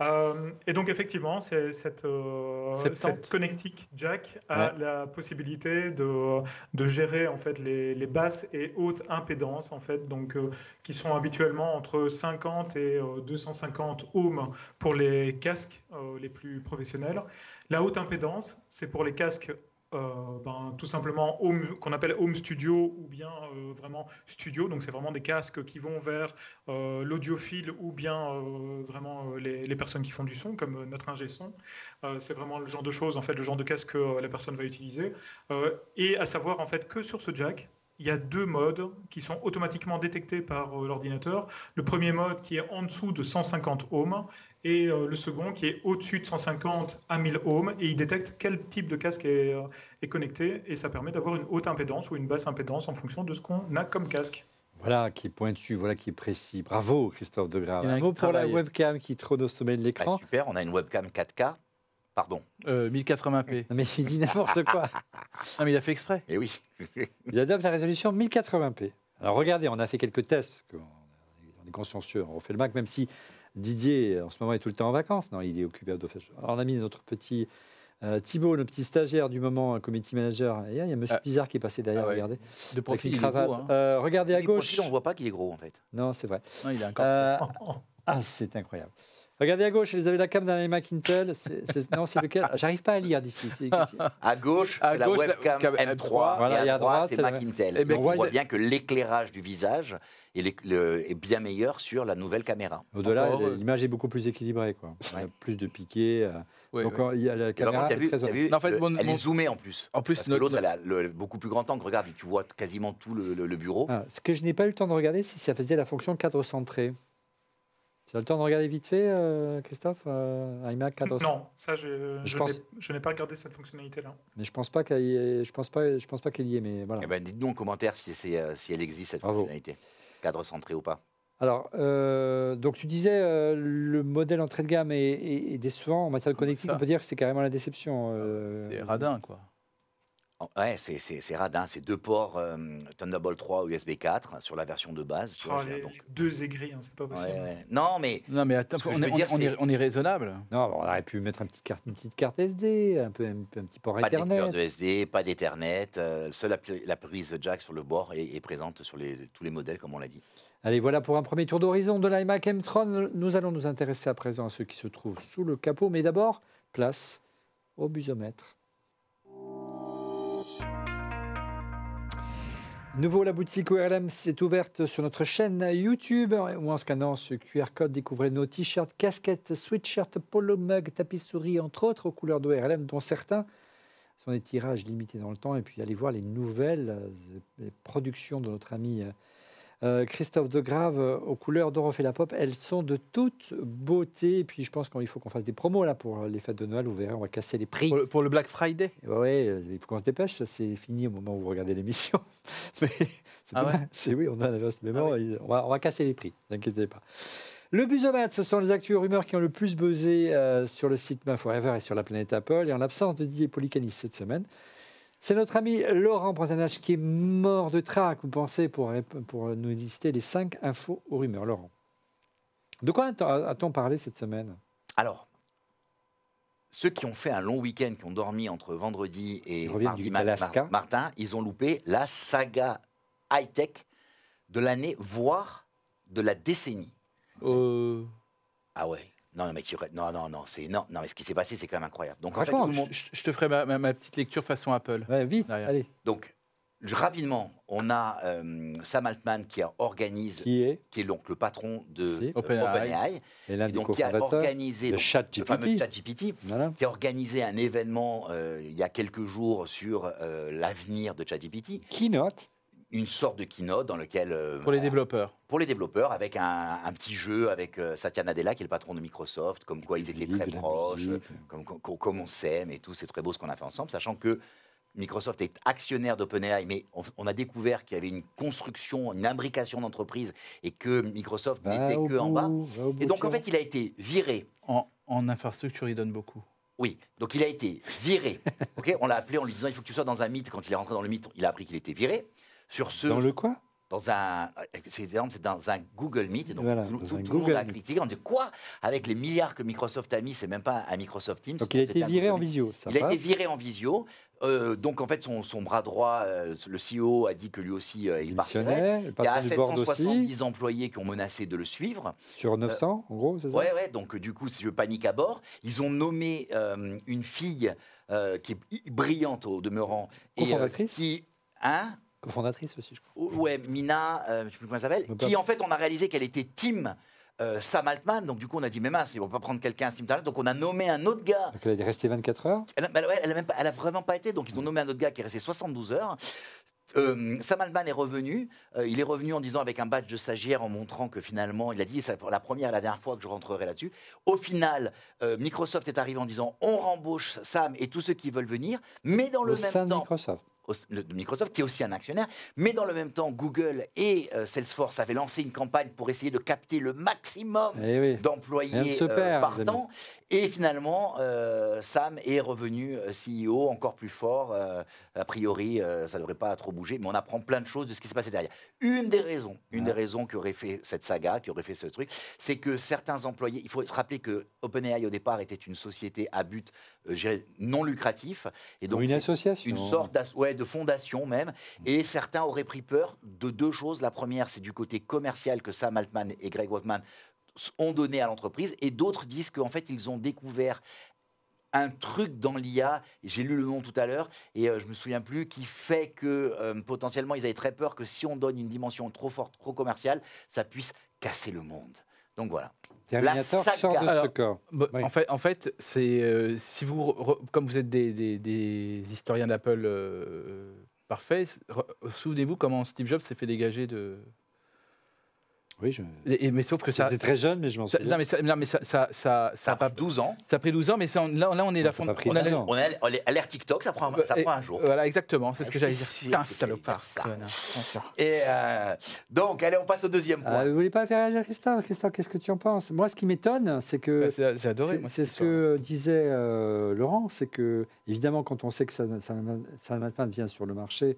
Euh, et donc effectivement, c'est cette, euh, 70. cette connectique jack a la possibilité de, de gérer en fait les, les basses et hautes impédances en fait, donc euh, qui sont habituellement entre 50 et euh, 250 ohms pour les casques les plus professionnels. La haute impédance, c'est pour les casques euh, ben, tout simplement qu'on appelle home studio ou bien euh, vraiment studio. Donc c'est vraiment des casques qui vont vers euh, l'audiophile ou bien vraiment les, les personnes qui font du son, comme notre ingé son. C'est vraiment le genre de choses, en fait, le genre de casque que la personne va utiliser. Et à savoir en fait que sur ce jack, il y a deux modes qui sont automatiquement détectés par l'ordinateur. Le premier mode qui est en dessous de 150 ohms et euh, le second qui est au-dessus de 150 à 1000 ohms et il détecte quel type de casque est, euh, est connecté et ça permet d'avoir une haute impédance ou une basse impédance en fonction de ce qu'on a comme casque. Voilà qui est pointu, voilà qui est précis. Bravo, Christophe Degrave. Un mot pour la webcam qui trône au sommet de Bah, l'écran. super, on a une webcam 4K. Pardon. Euh, 1080p. Non, mais il dit n'importe quoi. Non, mais il a fait exprès. Mais oui. Il adopte la résolution 1080p. Alors regardez, on a fait quelques tests parce qu'on on est consciencieux, on refait le Mac, même si Didier en ce moment est tout le temps en vacances. Non, il est occupé à choses. Alors on a mis notre petit euh, Thibaut, notre petit stagiaire du moment, committee manager. Et là, il y a Monsieur Ah. Bizarre qui est passé derrière, Ah ouais. regardez, De avec profil, une il est cravate. hein. Euh, regardez à gauche. profil, on voit pas qu'il est gros en fait. Non, c'est vrai. Non, il a un corps. Euh, Oh, oh. ah, c'est incroyable. Regardez à gauche, vous avez la cam d'un iMac Intel. C'est- c'est- non, c'est lequel? J'arrive pas à lire d'ici. C'est- À gauche, À c'est la gauche, webcam webcam M3. Voilà, et et à à droite, droite, c'est c'est la- Mac Intel. Eh ben, on voit bien que l'éclairage du visage est, l'éc- le- est bien meilleur sur la nouvelle caméra. Au-delà, Encore l'image est beaucoup plus équilibrée. Quoi. Il y a Ouais. plus de piquets. euh, Ouais, donc ouais. il y a la Et caméra t'as vu, très t'as vu, Non, en fait, le- mon- elle mon- est zoomée en plus. En plus, Parce que notre- l'autre, elle a le beaucoup plus grand angle. Regarde, tu vois quasiment tout le, le- le bureau. Ah, ce que je n'ai pas eu le temps de regarder, c'est si ça faisait la fonction cadre centré. Tu as le temps de regarder vite fait, euh, Christophe euh, iMac cadre centré Non, ça, je, Je je pense- n'ai- je n'ai pas regardé cette fonctionnalité-là. Mais je pense pas qu'elle y ait- je pense pas, je pense pas qu'elle y est, mais voilà. Eh ben, dites-nous en commentaire si, c'est, euh, si elle existe, cette Bravo. fonctionnalité. Cadre centré ou pas. Alors, euh, donc tu disais euh, le modèle entrée de gamme est, est- est décevant en matière de connectique. On peut dire que c'est carrément la déception. euh, C'est radin, quoi. Ouais, c'est, c'est, c'est radin. C'est deux ports euh, Thunderbolt 3 USB 4 sur la version de base. tu Oh, les, les deux aigris, hein, c'est pas donc- possible. Ouais, ouais. Non, mais Non, mais attends, on est, veux on, dire, on est, c'est- on est raisonnable. Non, on aurait pu mettre un petit carte, une petite carte SD, un peu un, petit port pas Ethernet. de SD, pas d'Ethernet. euh, seule la, prise jack sur le bord est, est présente sur les, tous les modèles, comme on l'a dit. Allez, voilà pour un premier tour d'horizon de l'iMac M3. Nous allons nous intéresser à présent à ceux qui se trouvent sous le capot. Mais d'abord, place au busomètre. Nouveau, la boutique ORLM s'est ouverte sur notre chaîne YouTube où en scannant ce QR code, découvrez nos t-shirts, casquettes, sweatshirts, polo mug, tapis souris, entre autres aux couleurs d'ORLM, dont certains sont des tirages limités dans le temps. Et puis allez voir les nouvelles euh, productions de notre ami euh, euh, Christophe Degrave euh, aux couleurs d'Orofé la Pop. Elles sont de toute beauté. Et puis je pense qu'il faut qu'on fasse des promos là pour les fêtes de Noël. Vous verrez, on va casser les prix. Pour le, pour le Black Friday? Ouais, euh, il faut qu'on se dépêche. C'est fini au moment où vous regardez l'émission. C'est Ah pas- ouais oui, on a un ce moment. Ah il- on, va, on va casser les prix. N'inquiétez pas. Le busomètre, ce sont les actus et rumeurs qui ont le plus buzzé euh, sur le site Main Forever et sur la planète Apple. Et en l'absence de Didier Policanis cette semaine, c'est notre ami Laurent Brantanage qui est mort de trac, vous pensez, pour, nous lister les cinq infos aux rumeurs. Laurent. De quoi a-t-on parlé cette semaine? Alors, ceux qui ont fait un long week-end, qui ont dormi entre vendredi et mardi du ma- Alaska. mar- Martin, ils ont loupé la saga high-tech de l'année, voire de la décennie. Euh, Ah ouais. Non, non, mais qui aurait- non, non, non, c'est non, non, mais ce qui s'est passé, c'est quand même incroyable. Donc, en fait, Raconte. tout le monde, je, je te ferai ma, ma- ma petite lecture façon Apple. Ouais, Vite, Derrière. allez. donc rapidement, on a euh, Sam Altman qui organise, qui, Qui est donc le patron de Si. euh, OpenAI. Des donc qui a organisé de donc, ChatGPT. le fameux ChatGPT. Voilà. qui a organisé un événement euh, il y a quelques jours sur euh, l'avenir de ChatGPT, Keynote. Une sorte de keynote dans lequel euh, Pour les développeurs. pour les développeurs avec un, un petit jeu avec euh, Satya Nadella qui est le patron de Microsoft, comme quoi ils étaient très proches, musique. comme, comme, comme on s'aime et tout, c'est très beau ce qu'on a fait ensemble, sachant que Microsoft est actionnaire d'OpenAI, mais on, on a découvert qu'il y avait une construction, une imbrication d'entreprise et que Microsoft n'était que en bas. Et donc en fait, il a été viré En, en infrastructure, il donne beaucoup. oui, donc il a été viré. Ok, on l'a appelé en lui disant il faut que tu sois dans un mythe. Quand il est rentré dans le mythe, il a appris qu'il était viré. Sur ce, Dans le quoi dans un, c'est exemple, c'est dans un Google Meet. Et donc Voilà, tout, le monde a critiqué. On dit quoi Avec les milliards que Microsoft a mis, c'est même pas un Microsoft Teams. Donc il a été viré en visio. Ça Il a été viré en visio. Euh, donc en fait, son, son bras droit, euh, le CEO, a dit que lui aussi, euh, il partirait. Il y a du board aussi, 770 employés qui ont menacé de le suivre. sur 900, en gros, c'est ça Ouais, ouais, donc euh, du coup, c'est le panique à bord. Ils ont nommé euh, une fille euh, qui est brillante au demeurant. et, euh, Qui. Hein Cofondatrice aussi, je crois. Oh, Ouais, Mina, euh, je ne sais plus comment elle s'appelle. Pas- Qui, en fait, on a réalisé qu'elle était team euh, Sam Altman. Donc, du coup, on a dit, mais mince, on va pas prendre quelqu'un Team Talent. Donc, on a nommé un autre gars. Donc elle est restée 24 heures? Elle, a- elle, ouais, elle a même pas- elle a vraiment pas été. Donc, ils ont nommé un autre gars qui est resté 72 heures. Euh, Sam Altman est revenu. Euh, il est revenu en disant avec un badge de stagiaire, en montrant que finalement, il a dit c'est la première et la dernière fois que je rentrerai là-dessus. Au final, euh, Microsoft est arrivé en disant on rembauche Sam et tous ceux qui veulent venir, mais dans le sein même de temps, Microsoft. De Microsoft, qui est aussi un actionnaire. Mais dans le même temps, Google et euh, Salesforce avaient lancé une campagne pour essayer de capter le maximum Eh oui. D'employés euh, perd, par les temps. Et finalement, euh, Sam est revenu euh, CEO encore plus fort. A priori, ça ne devrait pas trop bouger, mais on apprend plein de choses de ce qui s'est passé derrière. Une des raisons, une des raisons qui aurait fait cette saga, qui aurait fait ce truc, c'est que certains employés, il faut se rappeler que OpenAI au départ était une société à but non lucratif, et donc une association. une sorte ouais, de fondation même. Et certains auraient pris peur de deux choses. La première, c'est du côté commercial que Sam Altman et Greg Walkman ont donné à l'entreprise. Et d'autres disent qu'en fait, ils ont découvert un truc dans l'IA, j'ai lu le nom tout à l'heure, et euh, je me souviens plus, qui fait que euh, potentiellement, ils avaient très peur que si on donne une dimension trop forte, trop commerciale, ça puisse casser le monde. Donc voilà. Terminator saga. sort de ce corps. Bah, Oui. En fait, en fait c'est euh, si vous, re- re- comme vous êtes des, des- des historiens d'Apple euh, parfaits, souvenez-vous comment Steve Jobs s'est fait dégager de. Oui, je... Et, mais sauf que ça. J'étais très jeune, mais je m'en ça- souviens. non mais ça, non, mais ça, ça, ça, Ça ça a pris 12 ans. Ça a pris 12 ans, mais ça, on- là, là, on est Non, la ça a fond- on a 12 la- ans. On est à l'ère TikTok, ça prend, ça Et- prend un jour. Voilà, exactement, c'est ce que Ah, j'allais dire. Putain, salopard. ça. Et euh, donc, allez, on passe au deuxième point. Ah, vous voulez pas faire réagir Christophe? Christophe, qu'est-ce que tu en penses? Moi, ce qui m'étonne, c'est que c'est- J'ai adoré. C'est ce que disait euh, Laurent, c'est que évidemment quand on sait que Sam- Sam Altman vient sur le marché,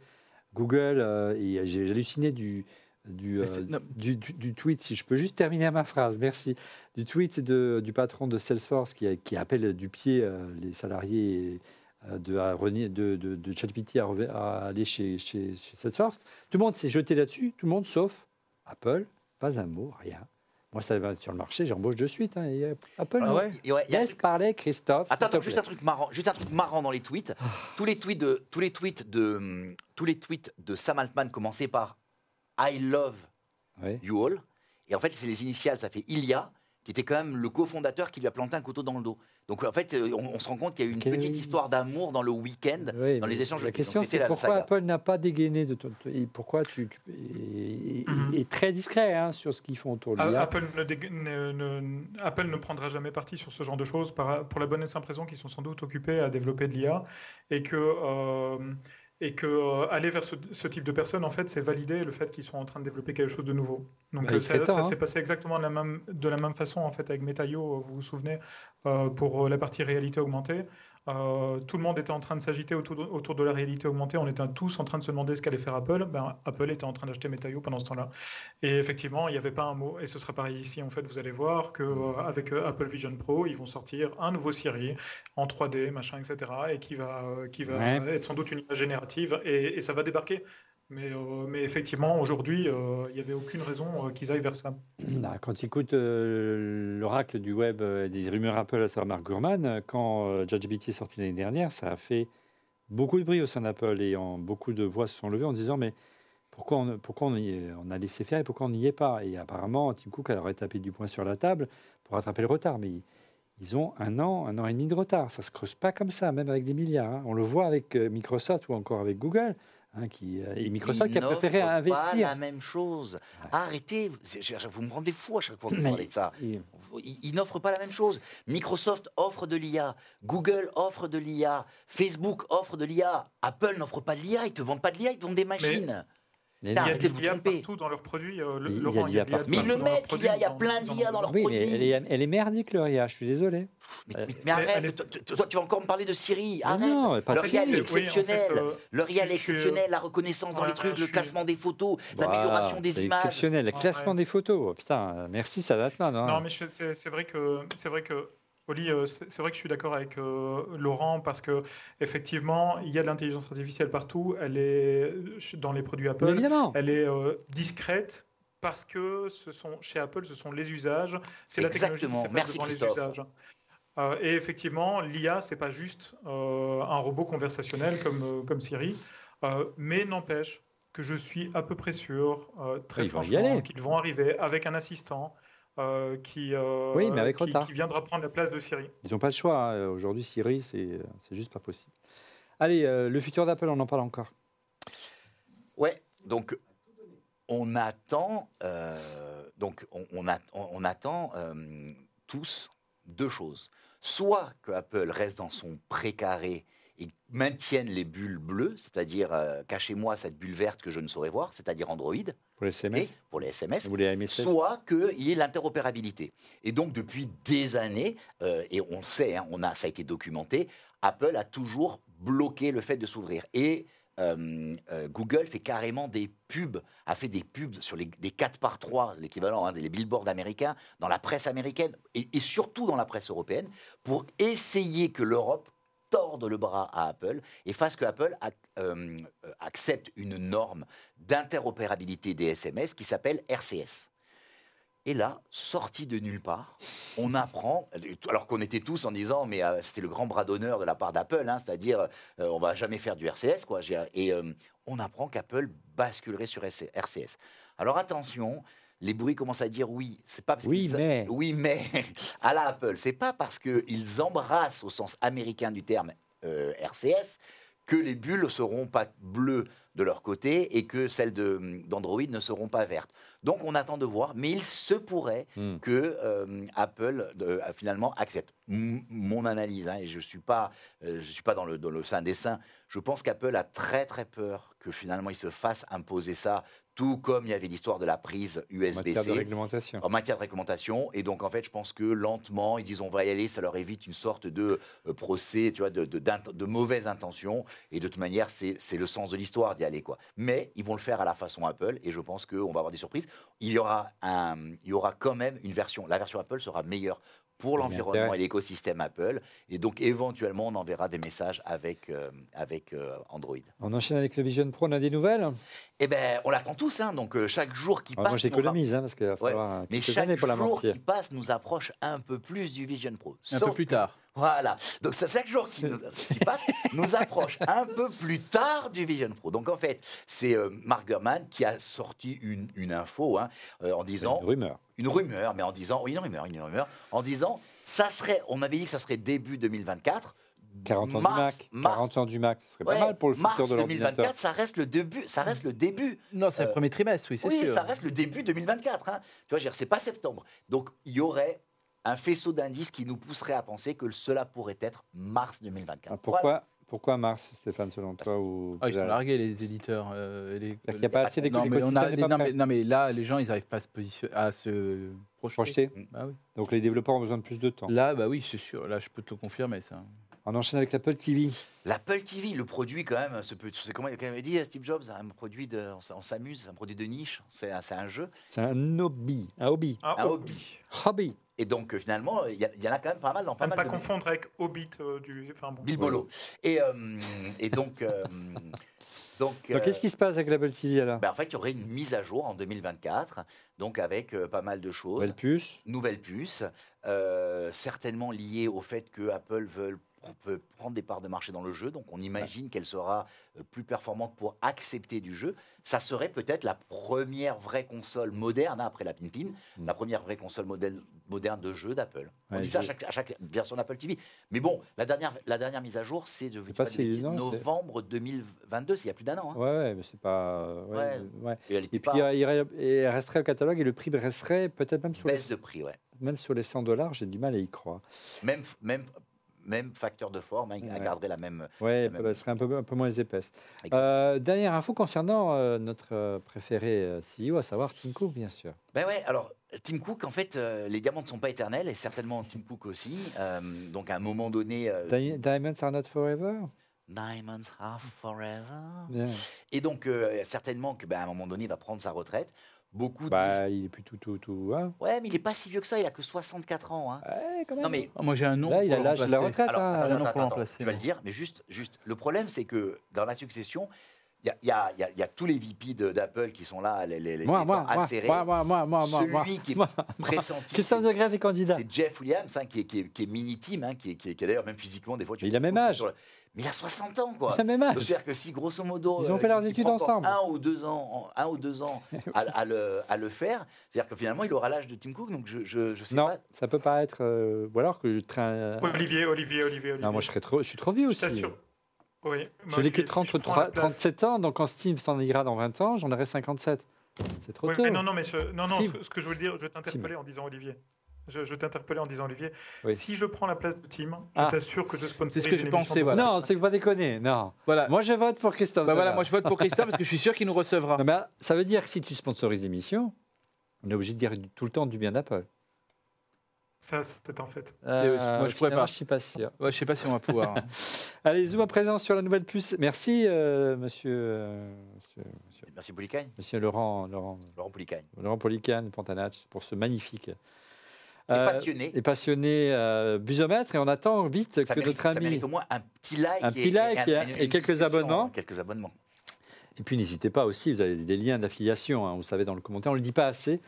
Google, euh, et j'ai halluciné du, du, euh, du, du- du tweet, si je peux juste terminer ma phrase, merci, du tweet de- du patron de Salesforce qui, qui appelle du pied euh, les salariés euh, de, à de, de, de ChatGPT à, à aller chez, chez, chez Salesforce. Tout le monde s'est jeté là-dessus, tout le monde sauf Apple, pas un mot, rien. Moi, ça va sur le marché, j'embauche de suite. hein, et, euh, Apple, Ah ouais ouais, y a Laisse truc- parler Christophe. Attends, attends, juste un truc marrant, juste un truc marrant dans les tweets. tous les tweets de, tous les tweets de, tous les tweets de Sam Altman commençaient par I love Oui. you all. Et en fait, c'est les initiales, ça fait Ilya, qui était quand même le cofondateur qui lui a planté un couteau dans le dos. Donc en fait, euh, on, on se rend compte qu'il y a eu une petite histoire d'amour dans le week-end. Oui, dans les échanges de La question, c'est la pourquoi saga. Apple n'a pas dégainé de ton. et pourquoi tu. tu et, et- Mhm. et très discret hein, sur ce qu'ils font autour de l'IA. Apple ne, dég- ne- ne- Apple ne prendra jamais parti sur ce genre de choses par- pour la bonne et simple raison qu'ils sont sans doute occupés à développer de l'IA et que, euh, et que euh, aller vers ce, ce type de personnes, en fait, c'est valider le fait qu'ils sont en train de développer quelque chose de nouveau. Donc Bah, euh, ça, hein. s'est passé exactement de la même, de la même façon en fait avec Metaio, vous vous souvenez, euh, pour la partie réalité augmentée. Euh, tout le monde était en train de s'agiter autour, de- autour de la réalité augmentée. On était tous en train de se demander ce qu'allait faire Apple. Ben, Apple était en train d'acheter Metaio pendant ce temps-là. Et effectivement, il n'y avait pas un mot. Et ce sera pareil ici. En fait, vous allez voir que euh, avec euh, Apple Vision Pro, ils vont sortir un nouveau Siri en 3D, machin, etc. Et qui va, euh, qui va Ouais. être sans doute une image générative. Et, et ça va débarquer. Mais, euh, mais effectivement, aujourd'hui, euh, il n'y avait aucune raison euh, qu'ils aillent vers ça. Là, quand tu écoutes euh, l'oracle du web euh, des rumeurs Apple, à savoir Mark Gurman, euh, quand euh, ChatGPT est sorti l'année dernière, ça a fait beaucoup de bruit au sein d'Apple et en, beaucoup de voix se sont levées en disant mais pourquoi on, pourquoi on, a laissé faire et pourquoi on n'y est pas? Et apparemment, Tim Cook aurait tapé du poing sur la table pour rattraper le retard. Mais ils, ont un an, un an et demi de retard. Ça se creuse pas comme ça, même avec des milliards. hein. On le voit avec euh, Microsoft ou encore avec Google. Hein, qui, euh, et Microsoft qui a préféré n'offrent investir. Pas la même chose. Arrêtez, vous me rendez fou à chaque fois que vous parlez de ça. Et- Ils, ils n'offrent pas la même chose. Microsoft offre de l'IA, Google offre de l'IA, Facebook offre de l'IA. Apple n'offre pas de l'IA, ils te vendent pas de l'IA, ils te vendent des machines. Il y a Arrêtez de l'IA tromper. partout dans leurs produits. euh, le- Il y a Laurent, de il y a l'IA de l'IA partout. Mais ils le mettent, il y a produits, plein d'IA dans leurs Oui, mais produits. elle est, elle est merdique, leur IA, je suis désolé. Mais, Euh, mais- arrête, est- toi, tu vas encore me parler de Siri. Arrête. non, pas Leur IA, elle est Siri. Oui, en fait, exceptionnelle. euh, Leur IA, elle est exceptionnelle. La reconnaissance dans les trucs, le suis- classement des photos, Bah, l'amélioration des images. exceptionnel. Le Ouais. classement des photos. Oh, Putain, merci Sadatman. hein. Non, mais je- c'est c'est vrai que c'est vrai que Oli, euh, c'est vrai que je suis d'accord avec euh, Laurent parce que effectivement, il y a de l'intelligence artificielle partout. Elle est euh, dans les produits Apple. évidemment. Elle est euh, discrète parce que ce sont chez Apple, ce sont les usages. C'est la technologie qui Merci, devant les Christophe. usages. Euh, et effectivement, l'IA, c'est pas juste euh, un robot conversationnel comme, euh, comme Siri, euh, mais n'empêche que je suis à peu près sûr, euh, très Ils franchement, qu'ils vont arriver avec un assistant euh, qui, euh, Oui, mais avec qui, retard. qui viendra prendre la place de Siri. Ils n'ont pas le choix. hein. Aujourd'hui, Siri, c'est euh, c'est juste pas possible. Allez, euh, le futur d'Apple, on en parle encore. Ouais, donc on attend, euh, donc on, on a- on- on attend euh, tous deux choses. Soit que Apple reste dans son précaré et maintiennent les bulles bleues, c'est-à-dire euh, cachez-moi cette bulle verte que je ne saurais voir, c'est-à-dire Android, Pour les et SMS pour les SMS, MSS soit qu'il y ait l'interopérabilité. Et donc, depuis des années, euh, et on le sait, hein, on a, ça a été documenté, Apple a toujours bloqué le fait de s'ouvrir. Et euh, euh, Google fait carrément des pubs, a fait des pubs sur les, des 4 par 3, l'équivalent hein, des billboards américains, dans la presse américaine et, et surtout dans la presse européenne, pour essayer que l'Europe torde le bras à Apple et fasse que Apple euh, accepte une norme d'interopérabilité des SMS qui s'appelle RCS. Et là, sorti de nulle part, on apprend, alors qu'on était tous en disant, mais euh, c'était le grand bras d'honneur de la part d'Apple, hein, c'est-à-dire, euh, on va jamais faire du RCS, quoi. Et euh, on apprend qu'Apple basculerait sur RCS. Alors attention, les bruits commencent à dire oui, c'est pas parce Oui, mais. oui, mais à la Apple, c'est pas parce qu'ils embrassent au sens américain du terme euh, RCS que les bulles seront pas bleues de leur côté et que celles de- d'Android ne seront pas vertes. Donc on attend de voir, mais il se pourrait Hmm. que euh, Apple euh, finalement accepte. M- mon analyse, hein, et je suis pas, euh, je suis pas dans le, dans le sein des saints, je pense qu'Apple a très très peur que finalement il se fasse imposer ça, tout comme il y avait l'histoire de la prise En matière de USB-C réglementation. en matière de réglementation. Et donc, en fait, je pense que lentement, ils disent on va y aller, ça leur évite une sorte de euh, procès, tu vois, de, de, de mauvaises intentions. Et de toute manière, c'est, c'est le sens de l'histoire d'y aller, quoi. Mais ils vont le faire à la façon Apple, et je pense qu'on va avoir des surprises. Il y aura, un, il y aura quand même une version, la version Apple sera meilleure pour l'environnement et l'écosystème Apple. Et donc, éventuellement, on enverra des messages avec, euh, avec euh, Android. On enchaîne avec le Vision Pro, on a des nouvelles? Eh ben, on l'attend tous, hein. Donc, euh, chaque jour qui Ah, passe. Moi j'économise, hein, parce qu'il va falloir mais chaque jour qui passe nous approche un peu plus du Vision Pro. Un Sauf peu plus que- tard. Voilà. Donc ça, chaque jour qui, nous- qui passe nous approche un peu plus tard du Vision Pro. Donc en fait, c'est euh, Mark Gurman qui a sorti une, une info hein, euh, en disant Une rumeur. une rumeur, mais en disant oui une rumeur, une rumeur, en disant ça serait, on avait dit que ça serait début 2024. 40 ans mars, du Mac. mars- 40 ans du Mac, ce serait ouais, pas mal pour le mars futur de l'ordinateur. 2024, ça reste le début, ça reste le début Non, c'est Euh, le premier trimestre, oui, c'est oui, sûr. ça reste le début 2024. Hein. Tu vois, je veux dire, c'est pas septembre. Donc, il y aurait un faisceau d'indices qui nous pousserait à penser que cela pourrait être mars 2024. Ah, pourquoi, pourquoi Mars, Stéphane, selon toi ou Ah, ils sont largués, les éditeurs. euh, les- qu'il n'y a pas assez non, mais on a, non, mais, non, mais là, les gens, ils n'arrivent pas à se, positionner, à se projeter. Projeté. Bah oui. Donc les développeurs ont besoin de plus de temps. Là, bah oui, c'est sûr. Là, je peux te le confirmer, ça. On enchaîne avec l'Apple TV. L'Apple TV, le produit quand même, c'est comment il avait dit Steve Jobs, un produit de, on s'amuse, c'est un produit de niche, c'est un, c'est un jeu. C'est un hobby. Un hobby. Un Un hobby. Hobby. Et donc euh, finalement, il y, en a quand même pas mal dans pas ne mal pas de confondre avec Hobbit euh, du. Enfin bon. Bilbolo. Et, euh, et donc, euh, donc, Donc euh, qu'est-ce qui se passe avec l'Apple TV alors? Ben, en fait, il y aurait une mise à jour en 2024, donc avec euh, pas mal de choses. Nouvelle puce. nouvelle puce, euh, certainement liée au fait que Apple veut, veut prendre des parts de marché dans le jeu. Donc on imagine qu'elle sera euh, plus performante pour accepter du jeu. Ça serait peut-être la première vraie console moderne, hein, après la Pinpin, Mm. la première vraie console modèle- moderne de jeu d'Apple. On dit ça à chaque, à chaque version d'Apple TV. Mais bon, la dernière, la dernière mise à jour, c'est de, pas si- novembre 2022, c'est il y a plus d'un an. hein. Ouais, mais c'est pas. ouais. Et elle Et puis pas il, resterait au catalogue et le prix resterait peut-être même sur, les, baisse de prix, ouais. même sur les 100 dollars. J'ai du mal à y croire. Même, même, même facteur de forme, hein, il Ouais. garderait la même. Même- elle serait un peu, un peu moins épaisse. Euh, dernière info concernant euh, notre euh, préféré CEO, à savoir Tim Cook, bien sûr. Ben ouais, alors Tim Cook, en fait, euh, les diamants ne sont pas éternels et certainement Tim Cook aussi. Donc à un moment donné, Di- Diamonds are not forever? Diamonds are forever. Et donc certainement que ben, un moment donné, il va prendre sa retraite. Beaucoup disent. Bah, il est plus tout, tout, tout. hein. Ouais, mais il est pas si vieux que ça. Il a que 64 ans. Hein. Ouais, quand même. Non mais Ah, moi, j'ai un nom. Là, il a l'âge de la retraite. alors, hein. attends, attends, attends, je vais le dire, mais juste, juste. Le problème, c'est que dans la succession, il y a, il y a- il y a- il y a tous les VP d'Apple qui sont là, les, les, les Moi, les moi, dents moi, moi, moi, moi, moi, moi, moi. Celui qui est moi. pressenti. Christophe de Grève est candidat. C'est Jeff Williams, hein, qui est, qui est- qui est mini-team, hein, qui est, qui est- qui est d'ailleurs même physiquement, des fois, tu il a même âge. le- Mais il a 60 ans, quoi. C'est le même âge. C'est-à-dire que si, grosso modo, Ils ont euh, fait leurs il études ensemble. Un ou deux ans, un ou deux ans à, à le, à le faire, c'est-à-dire que finalement, il aura l'âge de Tim Cook, donc je, je, je sais Non, pas. ça peut pas être. euh, ou alors que je traîne. Olivier, Olivier, Olivier, Olivier. Non, moi je, serais trop, je suis trop vieux Je aussi. t'assure. Oui. Je n'ai que Olivier, si 30, je prends la 3, place- 37 ans, donc quand Steam s'en ira dans 20 ans, j'en aurai 57. C'est trop Oui, tôt. mais non, non, mais ce, non, non, ce, ce que je veux dire, je vais t'interpeller en disant Olivier. je, je t'interpellais en disant, Olivier, Oui. si je prends la place de Tim, je Ah. t'assure que je sponsorise C'est ce que émission pensais, voilà. Non, c'est pas déconner. Non. Voilà. Moi, je vote pour Christophe. Bah voilà, moi je vote pour Christophe parce que je suis sûr qu'il nous recevra. Non, mais ça veut dire que si tu sponsorises l'émission, on est obligé de dire tout le temps du bien d'Apple. Ça, c'est un fait. Euh, moi, je pourrais pas. Je suis pas. Ouais, je sais pas si on va pouvoir. hein. Allez, zoom à présent sur la nouvelle puce. Merci, euh, monsieur, euh, monsieur, monsieur, Merci Poulicagne. monsieur Laurent, Laurent, Laurent Poulicagne. Laurent Policane, Pantanach, pour ce magnifique. Et euh, passionné. et passionné euh, busomètre. Et on attend vite Ça que mérite, notre ça ami. mérite au moins un petit like, Un petit like et- quelques abonnements. Quelques abonnements. Et puis n'hésitez pas aussi, vous avez des liens d'affiliation, hein, vous savez, dans le commentaire, on ne le dit pas assez,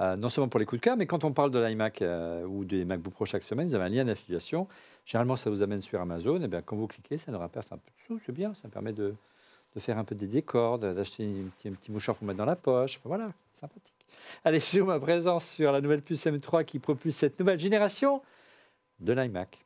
euh, non seulement pour les coups de cœur, mais quand on parle de l'iMac euh, ou des MacBook Pro chaque semaine, vous avez un lien d'affiliation. Généralement, ça vous amène sur Amazon, et bien quand vous cliquez, ça nous rapporte un peu de sous, c'est bien, ça permet de, de faire un peu des décors, d'acheter un petit, mouchoir pour mettre dans la poche, voilà, sympathique. Allez, zoom à présent sur la nouvelle puce M3 qui propulse cette nouvelle génération de l'iMac.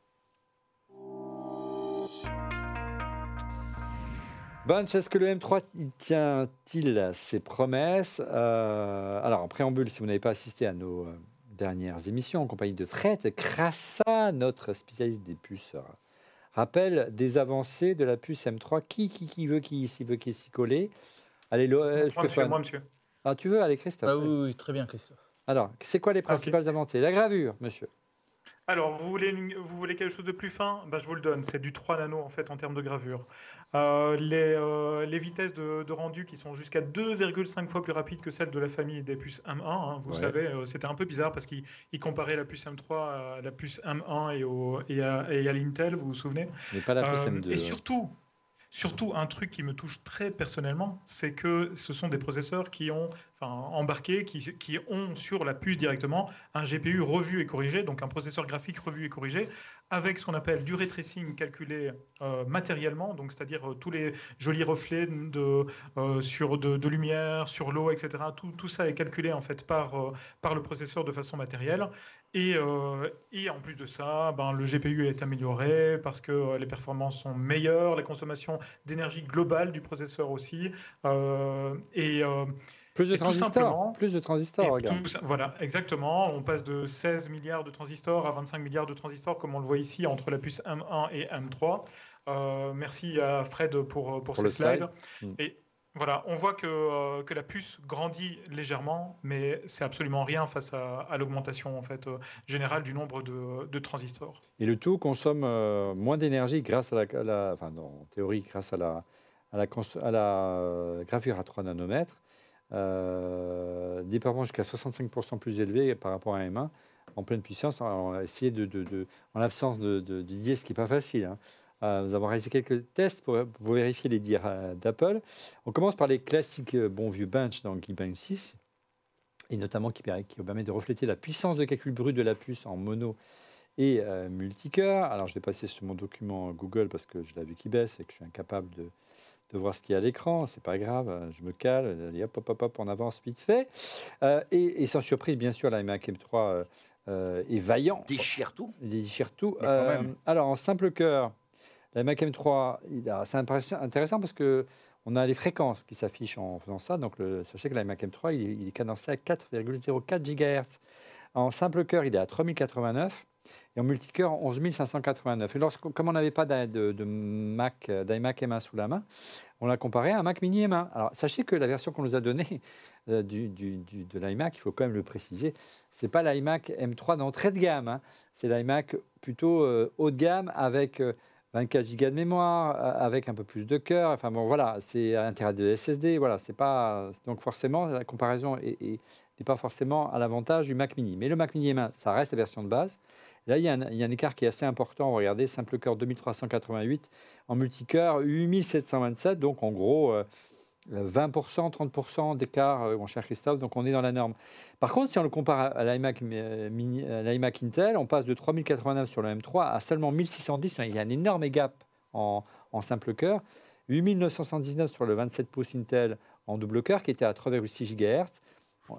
Bunch, est-ce que le M3 il tient-il ses promesses? Euh, Alors, en préambule, si vous n'avez pas assisté à nos euh, dernières émissions en compagnie de Fred, Crassa, notre spécialiste des puces, euh, rappelle des avancées de la puce M3. Qui, qui, qui veut qui s'y veut qui s'y coller? Allez, Lo- euh, Moi, monsieur, moi, monsieur. Ah, tu veux? Allez, Christophe. Ah oui, oui, très bien, Christophe. Alors, c'est quoi les principales avancées? La gravure, monsieur. Alors, vous voulez, une- vous voulez quelque chose de plus fin? Ben, Je vous le donne. C'est du 3 nano en fait en termes de gravure. Euh, les, euh, les vitesses de, de rendu qui sont jusqu'à 2,5 fois plus rapides que celles de la famille des puces M1. hein. vous Ouais. savez, euh, c'était un peu bizarre parce qu'ils ils comparaient la puce M3 à la puce M1 et, au, et à, et à l'Intel, vous vous souvenez? Mais pas la puce Euh, M2. Et ouais. surtout, surtout, un truc qui me touche très personnellement, c'est que ce sont des processeurs qui ont, embarqués, qui, ont sur la puce directement un GPU revu et corrigé, donc un processeur graphique revu et corrigé, avec ce qu'on appelle du ray tracing calculé euh, matériellement, donc c'est-à-dire euh, tous les jolis reflets de, euh, sur de, lumière, sur l'eau, etc. Tout, tout ça est calculé en fait par, par le processeur de façon matérielle. Et, et en plus de ça, ben, le GPU est amélioré parce que les performances sont meilleures, la consommation d'énergie globale du processeur aussi. Plus de transistors. Plus de transistors, regarde. tout voilà, exactement. On passe de 16 milliards de transistors à 25 milliards de transistors, comme on le voit ici, entre la puce M1 et M3. Euh, merci à Fred pour, pour, Pour ces slides. slide. Mm. Et voilà, on voit que, euh, que la puce grandit légèrement, mais c'est absolument rien face à, à l'augmentation en fait, euh, générale du nombre de, de transistors. Et le tout consomme euh, moins d'énergie grâce à la, à la- enfin, non, en théorie, grâce à la, à la, cons- à la euh, gravure à 3 nanomètres, euh, jusqu'à 65% plus élevées par rapport à un M1 en pleine puissance. On va essayer de, de- de- en l'absence de, de, du dièse, ce qui n'est pas facile. hein. Euh, nous avons réalisé quelques tests pour, vérifier les dires euh, d'Apple. On commence par les classiques euh, bons vieux bench dans Geekbench 6, et notamment qui, qui permet de refléter la puissance de calcul brut de la puce en mono et euh, multicœur. Alors, je vais passer sur mon document Google parce que je l'ai vu qui baisse et que je suis incapable de, de voir ce qu'il y a à l'écran. C'est pas grave, euh, je me cale, allez, hop, hop, hop, hop, on avance vite fait. Euh, et, et sans surprise, bien sûr, la iMac M3 euh, euh, est vaillant. Déchire tout. Déchire tout. Alors, en simple cœur, la Mac M3, il a- c'est intéressant parce que on a les fréquences qui s'affichent en faisant ça. Donc, le, sachez que la Mac M3, il, il est cadencé à 4,04 GHz. En simple cœur, il est à 3089 et en multicœur, 11589. Et lorsque, comme on n'avait pas de, Mac, euh, d'iMac M1 sous la main, on l'a comparé à un Mac Mini M1. Alors, sachez que la version qu'on nous a donnée euh, du, du- de l'iMac, il faut quand même le préciser, c'est pas l'iMac M3 d'entrée de gamme. hein. C'est l'iMac plutôt euh, haut de gamme avec euh, 24 Go de mémoire, avec un peu plus de cœur. Enfin bon, voilà, c'est à l'intérieur de SSD. Voilà, c'est pas donc forcément la comparaison est- est- n'est pas forcément à l'avantage du Mac Mini. Mais le Mac Mini M1, ça reste la version de base. Là, il y, a un, écart qui est assez important. Regardez, simple cœur 2388, en multicœur 8727. Donc en gros, euh, 20%, 30% d'écart, euh, mon cher Christophe. Donc on est dans la norme. Par contre, si on le compare à- euh, l'iMac Intel, on passe de 3089 sur le M3 à seulement 1610. Il y a un énorme gap en, simple cœur. 8979 sur le 27 pouces Intel en double cœur qui était à 3,6 GHz.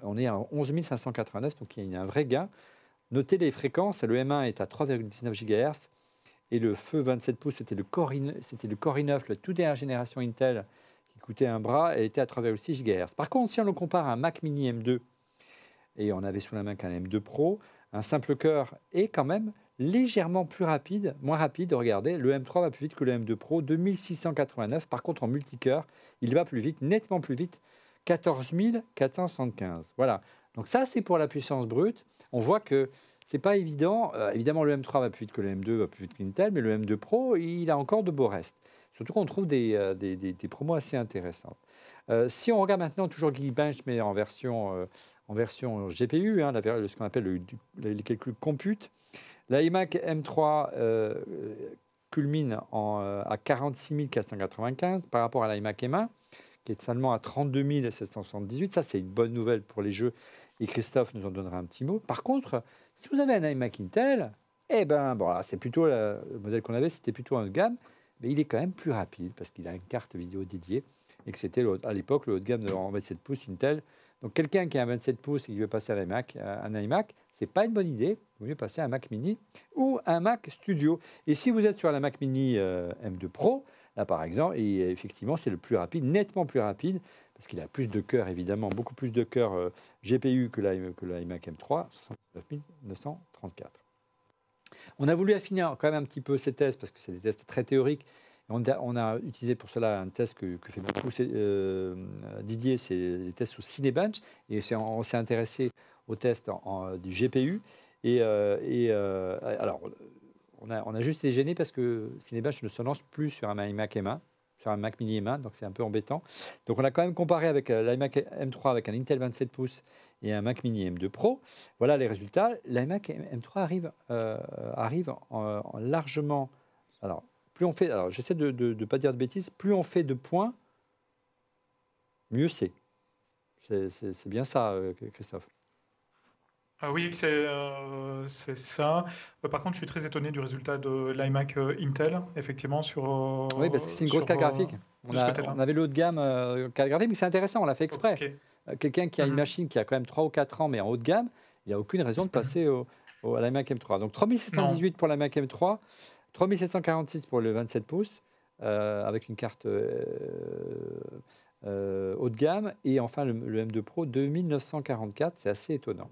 On est à 11 589, donc il y a un vrai gain. Notez les fréquences, le M1 est à 3,19 GHz et le feu 27 pouces, c'était le Core i9, c'était le Core i9, la toute dernière génération Intel qui coûtait un bras, elle était à 3,6 GHz. Par contre, si on le compare à un Mac Mini M2 et on avait sous la main qu'un M2 Pro, un simple cœur est quand même légèrement plus rapide, moins rapide. Regardez, le M3 va plus vite que le M2 Pro, 2689. Par contre, en multicœur, il va plus vite, nettement plus vite, 14 475. Voilà. Donc ça, c'est pour la puissance brute. On voit que c'est pas évident. Euh, évidemment, le M3 va plus vite que le M2, va plus vite qu'Intel, mais le M2 Pro, il a encore de beaux restes. Surtout qu'on trouve des, euh, des, des, des promos assez intéressantes. Euh, si on regarde maintenant toujours Geekbench, mais en version, en version GPU, hein, la, ce qu'on appelle le- du- les calculs compute, l'iMac M3 euh, culmine en, à 46 495 par rapport à l'iMac M1, qui est seulement à 32 778. Ça, c'est une bonne nouvelle pour les jeux. Et Christophe nous en donnera un petit mot. Par contre, si vous avez un iMac Intel, eh ben, bon, c'est plutôt la- le modèle qu'on avait, c'était plutôt un haut de gamme, mais il est quand même plus rapide parce qu'il a une carte vidéo dédiée et que c'était à l'époque le haut de gamme de- en 27 pouces Intel. Donc quelqu'un qui a un 27 pouces et qui veut passer à l'iMac, à un iMac, c'est pas une bonne idée. Vaut mieux passer à un Mac Mini ou un Mac Studio. Et si vous êtes sur la Mac Mini euh, M2 Pro, là par exemple, et effectivement c'est le plus rapide, nettement plus rapide, parce qu'il a plus de cœur évidemment, beaucoup plus de cœur euh, GPU que l'i- que l'iMac M3, 69 934. On a voulu affiner quand même un petit peu ces tests parce que c'est des tests très théoriques. On a, utilisé pour cela un test que, fait beaucoup euh, Didier, c'est les tests sous Cinebench. Et on s'est intéressé aux tests du GPU. Et, euh, euh, alors, on a, on a juste été gêné parce que Cinebench ne se lance plus sur un iMac M1, sur un Mac Mini M1, donc c'est un peu embêtant. Donc on a quand même comparé avec euh, l'iMac M3 avec un Intel 27 pouces et un Mac Mini M2 Pro. Voilà les résultats. L'iMac M3 arrive, euh, arrive en- en largement. Alors, plus on fait. Alors, j'essaie de ne pas dire de bêtises. Plus on fait de points, mieux c'est. C'est- C'est c'est bien ça, euh, Christophe. Ah oui, c'est euh, ça. Euh, par contre, je suis très étonné du résultat de l'iMac euh, Intel, effectivement, sur. euh, oui, parce que c'est une grosse carte graphique. On, a- avait le haut de gamme carte graphique, mais c'est intéressant, on l'a fait exprès. Quelqu'un qui a une Mhm. machine qui a quand même 3 ou 4 ans, mais en haut de gamme, il n'y a aucune raison de passer au, au- à l'iMac M3. Donc 3718 pour l'iMac M3, 3746 pour le 27 pouces, avec une carte haut de gamme, et enfin le, le M2 Pro 2944, c'est assez étonnant.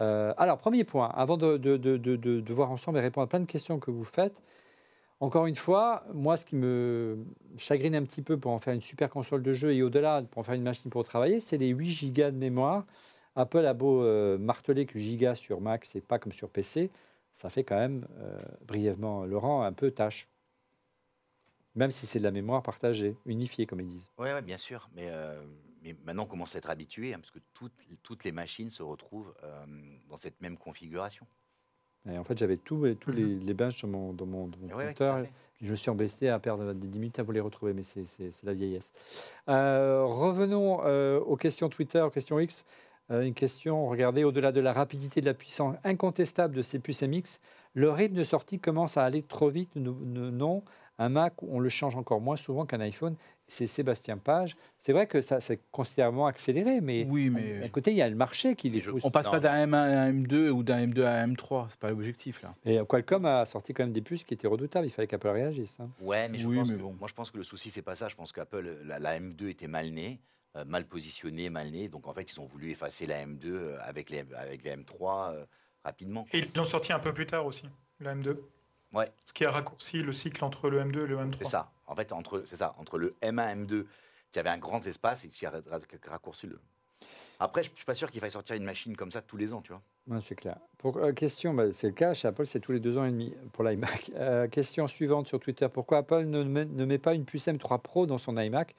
Euh, alors, premier point, avant de, voir ensemble et répondre à plein de questions que vous faites, encore une fois, moi, ce qui me chagrine un petit peu pour en faire une super console de jeu et au-delà, pour en faire une machine pour travailler, c'est les 8 gigas de mémoire. Apple a beau euh, marteler que giga sur Mac, c'est pas comme sur PC, ça fait quand même, euh, brièvement, Laurent, un peu tâche. Même si c'est de la mémoire partagée, unifiée, comme ils disent. Oui, bien sûr. Mais, mais maintenant, on commence à être habitué, hein, parce que toutes, toutes les machines se retrouvent euh, dans cette même configuration. Et en fait, j'avais tous tous les, les benches dans mon, dans mon, dans mon Et ouais, ouais, tout compteur. Je me suis embêté à perdre des 10 minutes à vous les retrouver, mais c'est- la vieillesse. Euh, revenons euh, aux questions Twitter, aux questions X. Euh, une question, regardez, au-delà de la rapidité et de la puissance incontestable de ces puces MX, le rythme de sortie commence à aller trop vite. nous- nous- Non, un Mac, on le change encore moins souvent qu'un iPhone. C'est Sébastien Page. C'est vrai que ça s'est considérablement accéléré, mais Oui, d'un mais côté, il y a le marché qui les pousse. on passe Non, pas d'un M1 à un M2 ou d'un M2 à un M3. C'est pas l'objectif là. Et Qualcomm a sorti quand même des puces qui étaient redoutables. Il fallait qu'Apple réagisse. hein. Ouais, mais, je Oui, pense mais que- bon. moi je pense que le souci c'est pas ça. Je pense qu'Apple, la, la M2 était mal née, euh, mal positionnée, mal née. Donc en fait, ils ont voulu effacer la M2 euh, avec les, avec les M3 euh, rapidement. Et ils l'ont sorti un peu plus tard aussi, la M2. Ouais. Ce qui a raccourci le cycle entre le M2 et le M3. C'est ça. En fait, entre, c'est ça, entre le M1 M2 qui avait un grand espace et qui a ra- ra- raccourci le. Après, je suis pas sûr qu'il faille sortir une machine comme ça tous les ans, tu vois. Ouais, c'est clair. Pour, euh, question, bah, c'est le cas chez Apple, c'est tous les deux ans et demi pour l'iMac. Euh, question suivante sur Twitter pourquoi Apple ne met, ne met pas une puce M3 Pro dans son iMac?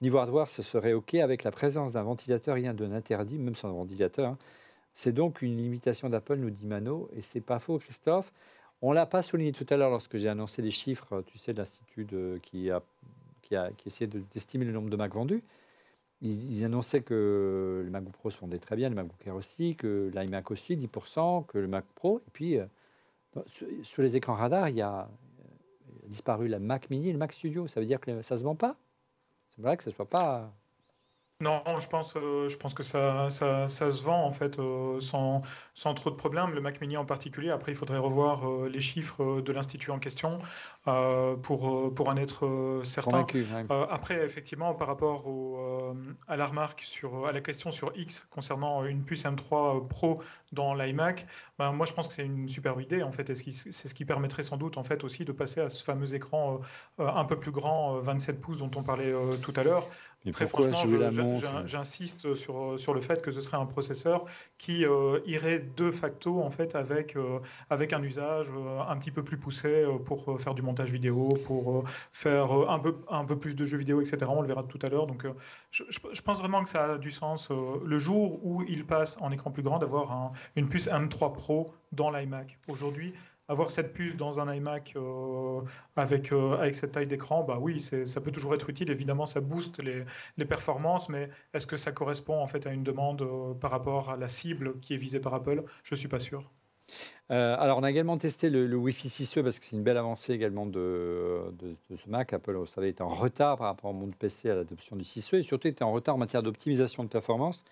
Niveau hardware, ce serait OK avec la présence d'un ventilateur, rien de interdit, même sans ventilateur. hein. C'est donc une limitation d'Apple, nous dit Mano, et c'est pas faux, Christophe. On l'a pas souligné tout à l'heure lorsque j'ai annoncé les chiffres, tu sais, de l'institut qui a, qui a qui essayait de- d'estimer le nombre de Mac vendus. Ils, ils annonçaient que le MacBook Pro se vendait très bien, le MacBook Air aussi, que l'iMac aussi, 10%, que le Mac Pro. Et puis, euh, sur, les écrans radars, il y a, il a disparu la Mac Mini et le Mac Studio. Ça veut dire que ça ne se vend pas C'est vrai que ce ne soit pas... Non, je pense, euh, je pense que ça, ça, ça se vend en fait euh, sans, sans trop de problèmes. Le Mac Mini en particulier. Après, il faudrait revoir euh, les chiffres de l'institut en question pour, pour en être certain. Après, effectivement, par rapport au, à la remarque sur, à la question sur X concernant une puce M3 Pro dans l'iMac, ben, moi je pense que c'est une superbe idée en fait, c'est ce qui permettrait sans doute en fait aussi de passer à ce fameux écran un peu plus grand, euh, 27 pouces dont on parlait tout à l'heure. Mais Très franchement, j'in- j'insiste sur, sur le fait que ce serait un processeur qui euh, irait de facto en fait avec, euh, avec un usage euh, un petit peu plus poussé euh, pour euh, faire du montage vidéo, pour euh, faire euh, un peu, un peu plus de jeux vidéo, etc. On le verra tout à l'heure. Donc euh, je, pense vraiment que ça a du sens euh, le jour où il passe en écran plus grand d'avoir un- une puce M3 Pro dans l'iMac. Aujourd'hui, avoir cette puce dans un iMac euh, avec, euh, avec cette taille d'écran, bah oui, ça peut toujours être utile. Évidemment, ça booste les, les performances, mais est-ce que ça correspond en fait à une demande euh, par rapport à la cible qui est visée par Apple? Je suis pas sûr. Alors, on a également testé le, le Wi-Fi 6E parce que c'est une belle avancée également de, de- de ce Mac. Apple, vous savez, était en retard par rapport au monde PC à l'adoption du 6E et surtout était en retard en matière d'optimisation de performance.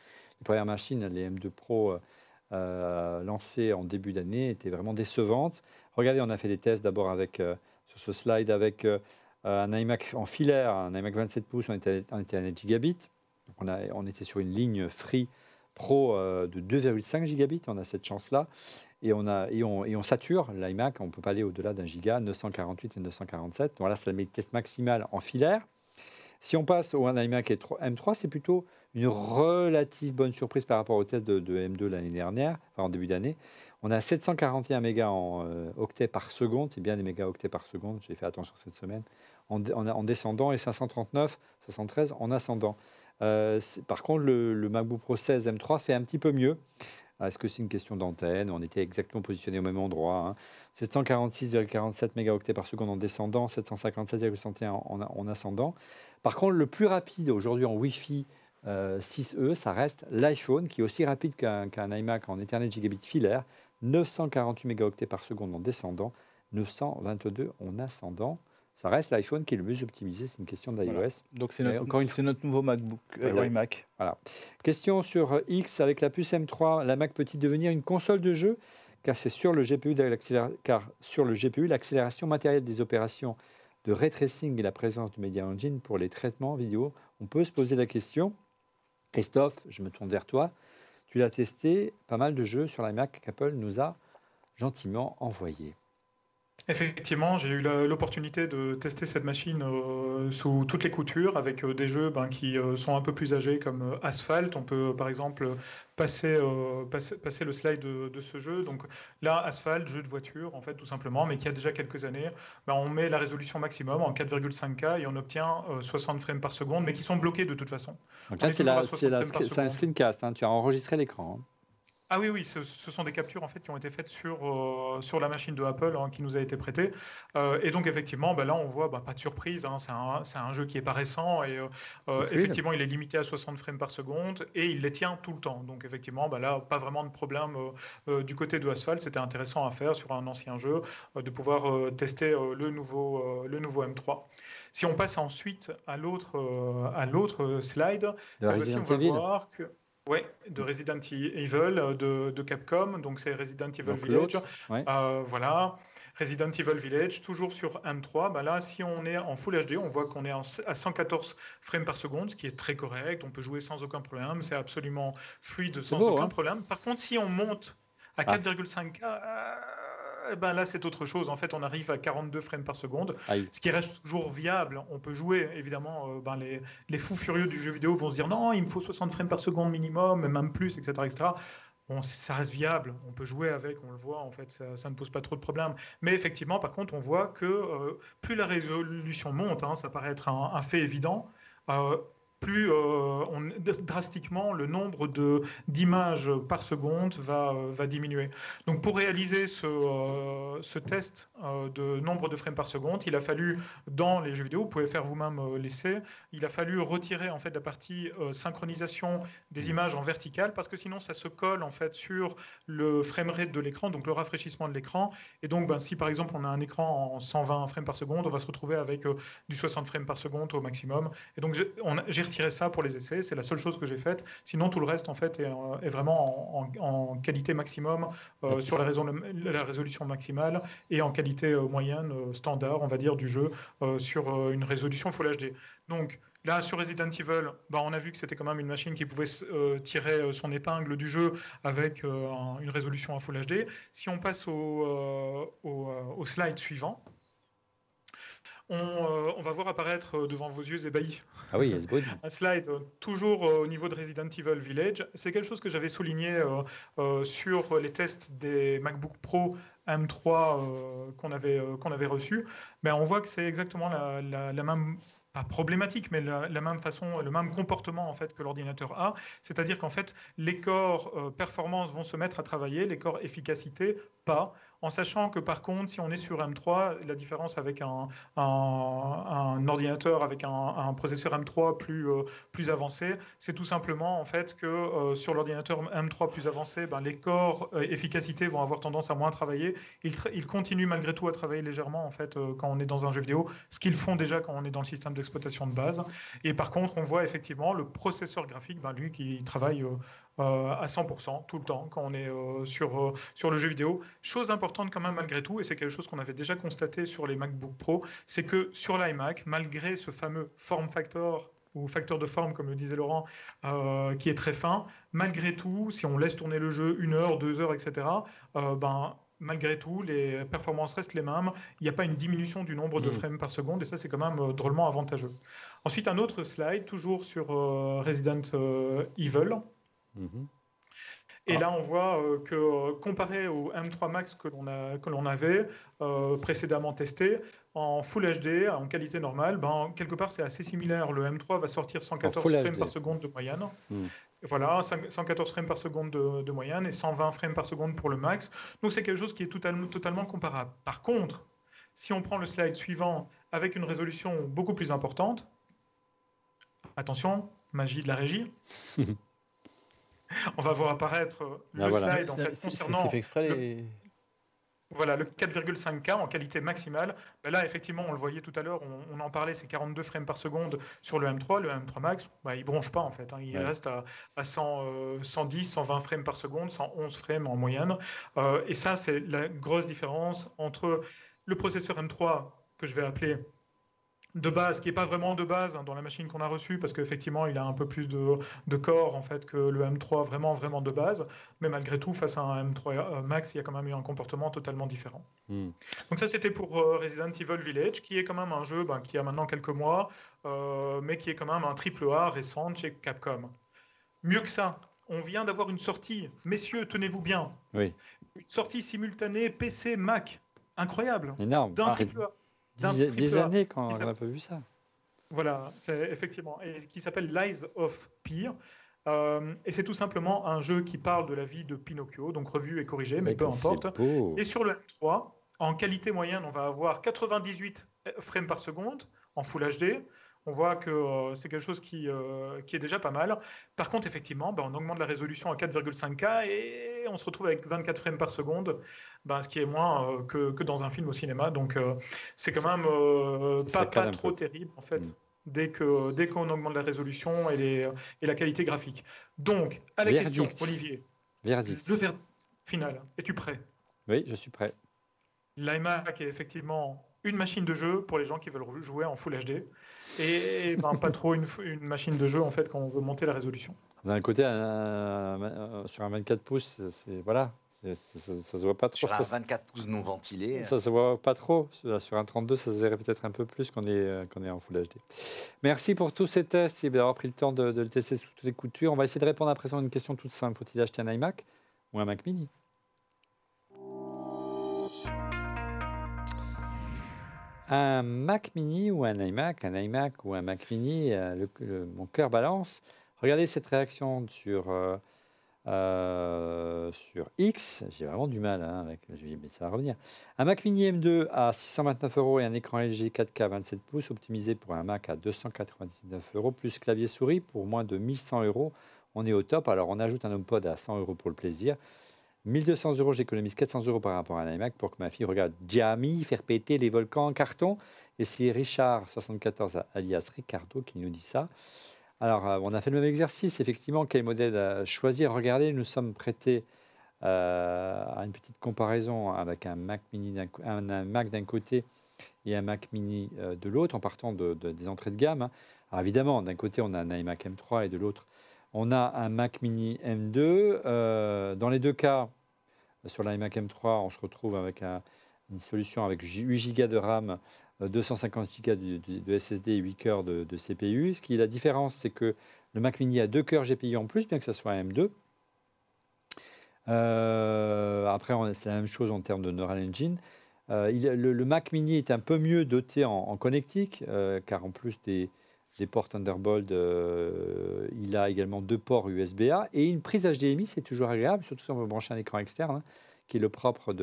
Les premières machines, les M2 Pro euh, euh, lancées en début d'année, étaient vraiment décevantes. Regardez, on a fait des tests d'abord avec, euh, sur ce slide avec euh, un iMac en filaire, un iMac 27 pouces, on était, était à 1 gigabit. On, a, on était sur une ligne Free Pro euh, de 2,5 gigabits, on a cette chance-là. Et on, a, et on, et on sature l'iMac, on ne peut pas aller au-delà d'un giga, 948 et 947. Voilà, c'est la test maximale en filaire. Si on passe au iMac M3, c'est plutôt une relative bonne surprise par rapport au test de, de M2 l'année dernière, enfin en début d'année. On a 741 mégas euh, octets par seconde, c'est bien des mégaoctets par seconde, j'ai fait attention cette semaine, en, en- en descendant, et 539, 73 en ascendant. Euh, par contre, le, le MacBook Pro 16 M3 fait un petit peu mieux. Ah, Est-ce que c'est une question d'antenne? On était exactement positionné au même endroit. hein. 746,47 mégaoctets par seconde en descendant, 757,61 en, en- en ascendant. Par contre, le plus rapide aujourd'hui en Wi-Fi euh, 6E, ça reste l'iPhone, qui est aussi rapide qu'un iMac en Ethernet gigabit filaire. 948 mégaoctets par seconde en descendant, 922 en ascendant. Ça reste l'iPhone qui est le mieux optimisé, c'est une question d'iOS. Voilà. Donc c'est notre, encore une c'est notre nouveau MacBook euh, Ouais. iMac. Question sur euh, X avec la puce M3, la Mac peut-il devenir une console de jeu? Car c'est sur le GPU car sur le GPU l'accélération matérielle des opérations de ray tracing et la présence du Media Engine pour les traitements vidéo. On peut se poser la question. Christophe, je me tourne vers toi. Tu l'as testé, pas mal de jeux sur la Mac qu'Apple nous a gentiment envoyés. Effectivement, j'ai eu l'opportunité de tester cette machine euh, sous toutes les coutures avec euh, des jeux ben, qui euh, sont un peu plus âgés comme Asphalt. On peut par exemple passer, passer, passer le slide de, de ce jeu. Donc là, Asphalt, jeu de voiture en fait tout simplement, mais qui a déjà quelques années. Ben, on met la résolution maximum en 4,5K et on obtient euh, 60 frames par seconde, mais qui sont bloqués de toute façon. Donc On là, est c'est toujours la- à c'est 60 la- frames par c'est un screencast. hein. Tu as enregistré l'écran. hein. Ah oui, oui, ce, ce sont des captures en fait qui ont été faites sur, euh, sur la machine de Apple hein, qui nous a été prêtée. Euh, et donc effectivement, bah, là on voit bah, pas de surprise, hein, c'est un, un jeu qui est pas récent et euh, effectivement il est limité à 60 frames par seconde et il les tient tout le temps. Donc effectivement, bah, là pas vraiment de problème du côté de Asphalt, c'était intéressant à faire sur un ancien jeu de pouvoir tester le, nouveau, le nouveau M3. Si on passe ensuite à l'autre slide, De cette fois-ci, on va voir que Ouais, de Resident Evil euh, de, de Capcom, donc c'est Resident Evil Donc Village. ouais. Euh, voilà, Resident Evil Village, toujours sur M3. Bah là, si on est en Full HD, on voit qu'on est en- à 114 frames par seconde, ce qui est très correct. On peut jouer sans aucun problème, c'est absolument fluide sans beau, aucun hein problème. Par contre, si on monte à Ah. 4,5K, euh, eh ben là, c'est autre chose. En fait, on arrive à 42 frames par seconde Aïe. ce qui reste toujours viable. On peut jouer, évidemment, euh, ben, les, les fous furieux du jeu vidéo vont se dire non, il me faut 60 frames par seconde minimum, même plus, etc. etc. Bon, ça reste viable, on peut jouer avec, on le voit, en fait, ça, ça ne pose pas trop de problèmes. Mais effectivement, par contre, on voit que euh, plus la résolution monte, hein, ça paraît être un, un fait évident, euh, plus euh, on, drastiquement le nombre d'images par seconde va, euh, va diminuer. Donc pour réaliser ce, euh, ce test de nombre de frames par seconde, il a fallu, dans les jeux vidéo, vous pouvez faire vous-même l'essai, il a fallu retirer en fait la partie synchronisation des images en verticale parce que sinon ça se colle en fait sur le framerate de l'écran, donc le rafraîchissement de l'écran. Et donc ben, si par exemple on a un écran en 120 frames par seconde, on va se retrouver avec du 60 frames par seconde au maximum. Et donc j'ai retiré ça pour les essais. C'est la seule chose que j'ai faite. Sinon, tout le reste, en fait, est, euh, est vraiment en, en- en qualité maximum euh, sur la, raison- la résolution maximale et en qualité euh, moyenne, euh, standard, on va dire, du jeu sur une résolution Full HD. Donc, Là, sur Resident Evil, bah, on a vu que c'était quand même une machine qui pouvait euh, tirer son épingle du jeu avec euh, un- une résolution en Full HD. Si on passe au, euh, au, au slide suivant, on, euh, on va voir apparaître euh, devant vos yeux ébahis Ah oui, un slide euh, toujours euh, au niveau de Resident Evil Village. C'est quelque chose que j'avais souligné sur les tests des MacBook Pro M3 euh, qu'on avait, qu'on avait reçus. Mais on voit que c'est exactement la, la- la même pas problématique, mais la, la même façon, le même comportement en fait que l'ordinateur a. C'est-à-dire qu'en fait, les corps euh, performance vont se mettre à travailler, les corps efficacité pas. En sachant que par contre, si on est sur M3, la différence avec un, ordinateur avec un, processeur M3 plus, euh, plus avancé, c'est tout simplement en fait que euh, sur l'ordinateur M3 plus avancé, ben, les corps euh, efficacité vont avoir tendance à moins travailler. Ils, continuent malgré tout à travailler légèrement en fait quand on est dans un jeu vidéo, ce qu'ils font déjà quand on est dans le système d'exploitation de base. Et par contre, on voit effectivement le processeur graphique, ben, lui qui travaille euh, à 100% tout le temps quand on est euh, sur, euh, sur le jeu vidéo. Chose importante quand même malgré tout, et c'est quelque chose qu'on avait déjà constaté sur les MacBook Pro, c'est que sur l'iMac, malgré ce fameux form factor ou facteur de forme, comme le disait Laurent, qui est très fin, malgré tout, si on laisse tourner le jeu une heure, deux heures, etc., ben, malgré tout, les performances restent les mêmes. Il n'y a pas une diminution du nombre de Mm. frames par seconde, et ça, c'est quand même drôlement avantageux. Ensuite, un autre slide, toujours sur Resident Evil. Et Ah. là, on voit euh, que euh, comparé au M3 Max que l'on avait euh, précédemment testé, en Full HD, en qualité normale, ben, quelque part, c'est assez similaire. Le M3 va sortir 114 Full frames HD. par seconde de moyenne. Hmm. Voilà, 5 114 frames par seconde de, de moyenne et 120 frames par seconde pour le max. Donc, c'est quelque chose qui est totalement, totalement comparable. Par contre, si on prend le slide suivant avec une résolution beaucoup plus importante, attention, magie de la régie. On va voir apparaître le Ah, voilà. slide en fait, concernant C'est fait exprès. le- voilà, le 4,5K en qualité maximale. Ben là, effectivement, on le voyait tout à l'heure, on, on en parlait, c'est 42 frames par seconde sur le M3. Le M3 Max, ben, il bronche pas en fait. hein. il Ouais. reste à, à 100, euh, 110, 120 frames par seconde, 111 frames en moyenne. Euh, et ça, c'est la grosse différence entre le processeur M3 que je vais appeler de base, qui n'est pas vraiment de base hein, dans la machine qu'on a reçue, parce qu'effectivement, il a un peu plus de, de corps en fait que le M3 vraiment, vraiment de base. Mais malgré tout, face à un M3 euh, Max, il y a quand même eu un comportement totalement différent. Mhm. Donc ça, c'était pour euh, Resident Evil Village, qui est quand même un jeu ben, qui a maintenant quelques mois, euh, mais qui est quand même un triple A récent chez Capcom. Mieux que ça, on vient d'avoir une sortie, messieurs, tenez-vous bien, Oui, une sortie simultanée PC Mac, incroyable, énorme. d'un Ah, triple A. dix A. années qu'on n'a pas vu ça. Voilà, c'est effectivement, et qui s'appelle Lies of Peer. Euh, et c'est tout simplement un jeu qui parle de la vie de Pinocchio, donc revu et corrigé, mais peu importe. Et sur le M3, en qualité moyenne, on va avoir 98 frames par seconde en Full HD. On voit que euh, c'est quelque chose qui, euh, qui est déjà pas mal. Par contre, effectivement, ben, on augmente la résolution à 4,5K et on se retrouve avec 24 frames par seconde, ben, ce qui est moins euh, que, que dans un film au cinéma. Donc, euh, c'est quand même euh, pas, pas trop peu. terrible, en fait. Mm. Dès que dès qu'on augmente la résolution et, les, et la qualité graphique. Donc, à la question. Olivier, Verdict. le verdict final, es-tu prêt? Oui, je suis prêt. L'iMac est effectivement une machine de jeu pour les gens qui veulent jouer en Full HD et ben, pas trop une, une machine de jeu en fait quand on veut monter la résolution. D'un côté, un- un- un- sur un 24 pouces, c'est- voilà, ça, se voit pas trop. Sur un Ça, 24 pouces non ventilé. ça se voit pas trop. Sur un 32, ça se verrait peut-être un peu plus qu'on est, euh, qu'on est en Full HD. Merci pour tous ces tests et d'avoir pris le temps de, de le tester sous toutes les coutures. On va essayer de répondre à présent à une question toute simple. Faut-il acheter un iMac ou un Mac Mini? Un Mac Mini ou un iMac, un iMac ou un Mac Mini, euh, le- le- mon cœur balance. Regardez cette réaction sur, euh, euh, sur X. J'ai vraiment du mal hein, avec. je mais ça va revenir. Un Mac Mini M2 à 629 euros et un écran LG 4K 27 pouces optimisé pour un Mac à 299 euros plus clavier souris pour moins de 1100 euros. On est au top. Alors on ajoute un HomePod à 100 euros pour le plaisir. 1200 euros, j'économise 400 euros par rapport à un iMac pour que ma fille regarde Jamie faire péter les volcans en carton. Et c'est Richard74 alias Ricardo qui nous dit ça. Alors, euh, on a fait le même exercice, effectivement, quel modèle euh, choisir? Regardez, nous sommes prêtés euh, à une petite comparaison avec un Mac Mini d'un côté et un Mac Mini de l'autre, en partant de, de- des entrées de gamme. hein. Alors, évidemment, d'un côté, on a un iMac M3 et de l'autre, on a un Mac Mini M2. Euh, dans les deux cas, sur l'iMac M3, on se retrouve avec un- une solution avec 8 Go de RAM, euh, 250 Go de, SSD et 8 cœurs de, CPU. Ce qui est la différence, c'est que le Mac Mini a deux cœurs GPU en plus, bien que ce soit un M2. Euh, après, c'est la même chose en termes de Neural Engine. Euh, le, Mac Mini est un peu mieux doté en, connectique, euh, car en plus des, ports Thunderbolt, euh, il a également deux ports USB-A et une prise HDMI, c'est toujours agréable, surtout si on veut brancher un écran externe, hein, qui est le propre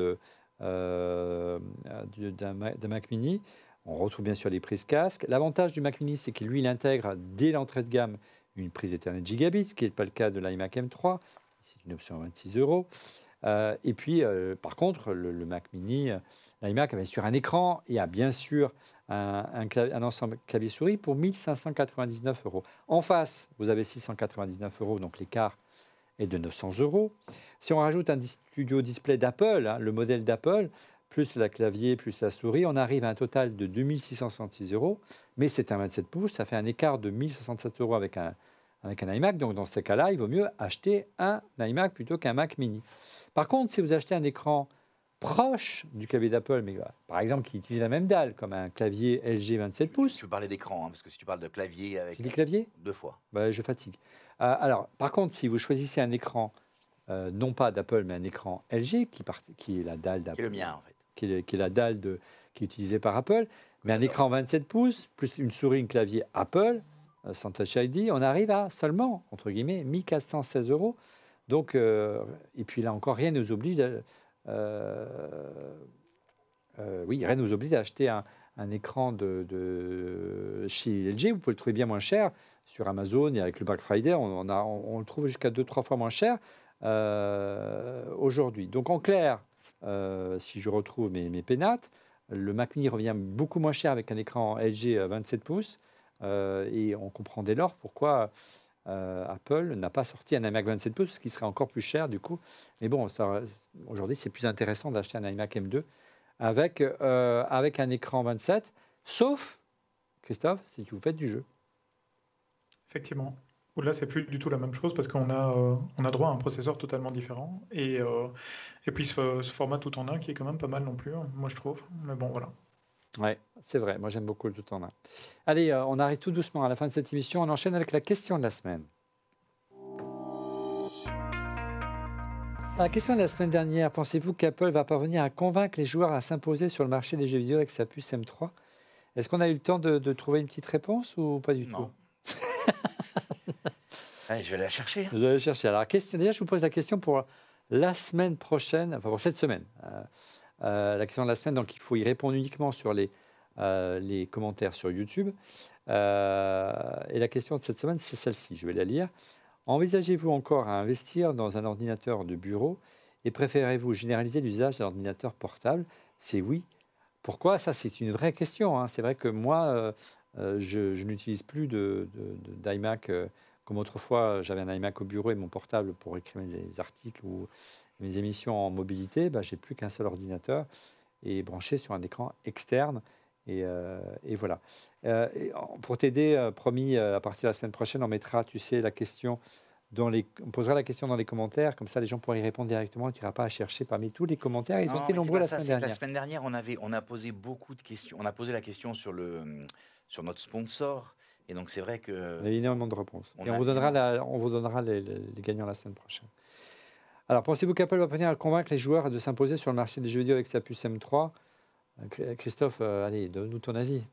euh, d'un Mac Mini. On retrouve bien sûr les prises casque. L'avantage du Mac Mini, c'est que lui, il intègre dès l'entrée de gamme une prise Ethernet gigabit, ce qui n'est pas le cas de l'iMac M3. C'est une option à 26 euros. Euh, et puis, euh, par contre, le, Mac Mini, euh, l'iMac avait sur un écran et a bien sûr un, ensemble clavier-souris pour 1599 euros. En face, vous avez 699 euros, donc l'écart est de 900 euros. Si on rajoute un studio display d'Apple, hein, le modèle d'Apple, plus la clavier, plus la souris, on arrive à un total de 2666 euros. Mais c'est un 27 pouces, ça fait un écart de 1067 euros avec un, avec un iMac. Donc dans ces cas-là, il vaut mieux acheter un iMac plutôt qu'un Mac mini. Par contre, si vous achetez un écran proche du clavier d'Apple, mais euh, par exemple qui utilise la même dalle, comme un clavier LG 27 pouces, Tu parlais d'écran, hein, parce que si tu parles de clavier avec j'ai dit clavier deux fois. bah, je fatigue. Euh, alors, par contre, si vous choisissez un écran, euh, non pas d'Apple, mais un écran LG, qui, part- qui est la dalle Qui est d'Apple, le mien, en fait. Qui est, qui est la dalle de, qui est utilisée par Apple, mais un écran 27 pouces, plus une souris, un clavier Apple, euh, sans Touch ID, on arrive à seulement, entre guillemets, 1416 euros. Donc, euh, et puis là encore, rien ne nous oblige, à- euh, euh, oui, rien ne nous oblige à acheter un, un écran de, de chez LG. Vous pouvez le trouver bien moins cher sur Amazon et avec le Black Friday, on, on a- on- on le trouve jusqu'à 2-3 fois moins cher aujourd'hui. Donc en clair, euh, si je retrouve mes, pénates, le Mac Mini revient beaucoup moins cher avec un écran LG à 27 pouces. euh, et on comprend dès lors pourquoi euh, Apple n'a pas sorti un iMac 27 pouces, ce qui serait encore plus cher du coup. Mais bon, aujourd'hui, c'est plus intéressant d'acheter un iMac M2 avec, euh, avec un écran 27, sauf, Christophe, si vous faites du jeu. Effectivement. Là, c'est plus du tout la même chose parce qu'on a, euh, on a droit à un processeur totalement différent. Et, euh, et puis ce, ce format tout en un qui est quand même pas mal non plus, hein, moi je trouve. Mais bon, voilà. Ouais, c'est vrai. Moi, j'aime beaucoup le tout en un. Allez, euh, on arrive tout doucement à la fin de cette émission. On enchaîne avec la question de la semaine. La question de la semaine dernière, pensez-vous qu'Apple va parvenir à convaincre les joueurs à s'imposer sur le marché des jeux vidéo avec sa puce M3 Est-ce qu'on a eu le temps de, de trouver une petite réponse ou pas du Non. tout? Je vais la chercher. hein. Vous allez chercher. Alors, déjà, je vous pose la question pour la semaine prochaine, enfin pour cette semaine. Euh, euh, la question de la semaine, donc il faut y répondre uniquement sur les, euh, commentaires sur YouTube. Et la question de cette semaine, c'est celle-ci. Je vais la lire. Envisagez-vous encore à investir dans un ordinateur de bureau et préférez-vous généraliser l'usage d'un ordinateur portable? C'est oui. Pourquoi? Ça, c'est une vraie question. hein. C'est vrai que moi, je, je n'utilise plus de- de- de- d'iMac. euh, comme autrefois, j'avais un iMac au bureau et mon portable pour écrire mes articles ou mes émissions en mobilité. Bah, j'ai plus qu'un seul ordinateur et branché sur un écran externe. Et, euh, et voilà. Euh, et pour t'aider, euh, promis, euh, à partir de la semaine prochaine, on mettra, tu sais, la question dans les, on posera la question dans les commentaires, comme ça les gens pourront y répondre directement. Tu n'iras pas à chercher parmi tous les commentaires. Ils Non, ont été nombreux la ça, semaine dernière. La semaine dernière, on, avait, on a posé beaucoup de questions. On a posé la question sur, le, sur notre sponsor. Et donc, c'est vrai que. Il y a énormément de réponses. On et on a vous donnera, la- on vous donnera les, les- les gagnants la semaine prochaine. Alors, pensez-vous qu'Apple va parvenir à convaincre les joueurs de s'imposer sur le marché des jeux vidéo avec sa puce M3 Euh, Chr- Christophe, euh, allez, donne-nous ton avis.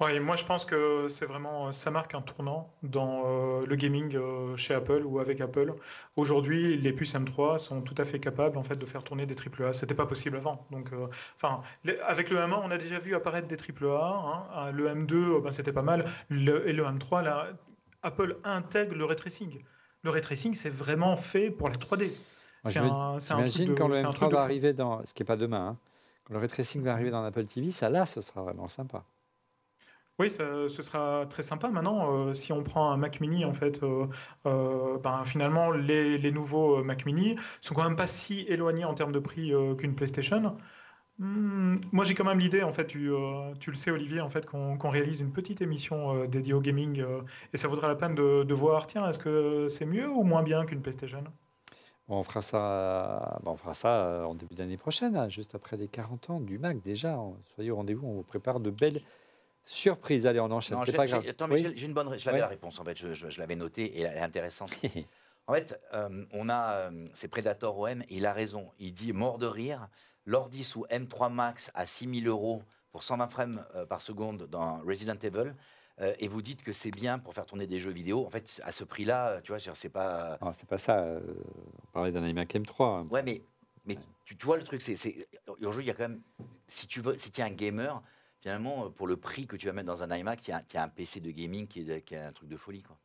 Ouais, et moi je pense que c'est vraiment, ça marque un tournant dans euh, le gaming euh, chez Apple ou avec Apple. Aujourd'hui, les puces M3 sont tout à fait capables en fait de faire tourner des AAA. C'était pas possible avant. Donc, euh, enfin, avec le M1, on a déjà vu apparaître des AAA. hein. Ah, Le M2, euh, ben, c'était pas mal. Le- et le M3, là, Apple intègre le ray tracing. Le ray tracing, c'est vraiment fait pour la 3D. Moi, C'est je me- un, c'est un truc J'imagine quand le c'est un M3 truc de va arriver dans, ce qui n'est pas demain, hein, quand le ray tracing va arriver dans Apple TV, ça là, ce sera vraiment sympa. Oui, ce sera très sympa. Maintenant, euh, si on prend un Mac Mini, en fait, euh, euh, ben, finalement, les, nouveaux Mac Mini sont quand même pas si éloignés en termes de prix qu'une PlayStation. Hmm, moi, j'ai quand même l'idée, en fait, tu, le sais, Olivier, en fait, qu'on réalise une petite émission dédiée au gaming, et ça vaudra la peine de, de voir, tiens, est-ce que c'est mieux ou moins bien qu'une PlayStation? On fera ça, bon, on fera ça en début d'année prochaine, hein, juste après les 40 ans du Mac déjà. Soyez au rendez-vous, on vous prépare de belles surprises. Allez, on enchaîne, c'est pas grave. attends, mais Oui. j'ai une bonne. ré- Je l'avais Ouais. la réponse en fait. Je, je- je l'avais notée et elle est intéressante. En fait, euh, on a euh, c'est Predator OM et il a raison. Il dit mort de rire. L'ordi sous M3 Max à 6000 euros pour 120 frames euh, par seconde dans Resident Evil. euh, et vous dites que c'est bien pour faire tourner des jeux vidéo. En fait, à ce prix-là, tu vois, c'est pas. Non, c'est pas ça. euh, on parlait d'un iMac M3. hein. Ouais, mais, mais tu, tu vois le truc, c'est, c'est aujourd'hui il y a quand même, si tu veux, si tu es un gamer, finalement euh, pour le prix que tu vas mettre dans un iMac, il y a, il y a un PC de gaming qui est, qui est un truc de folie, quoi.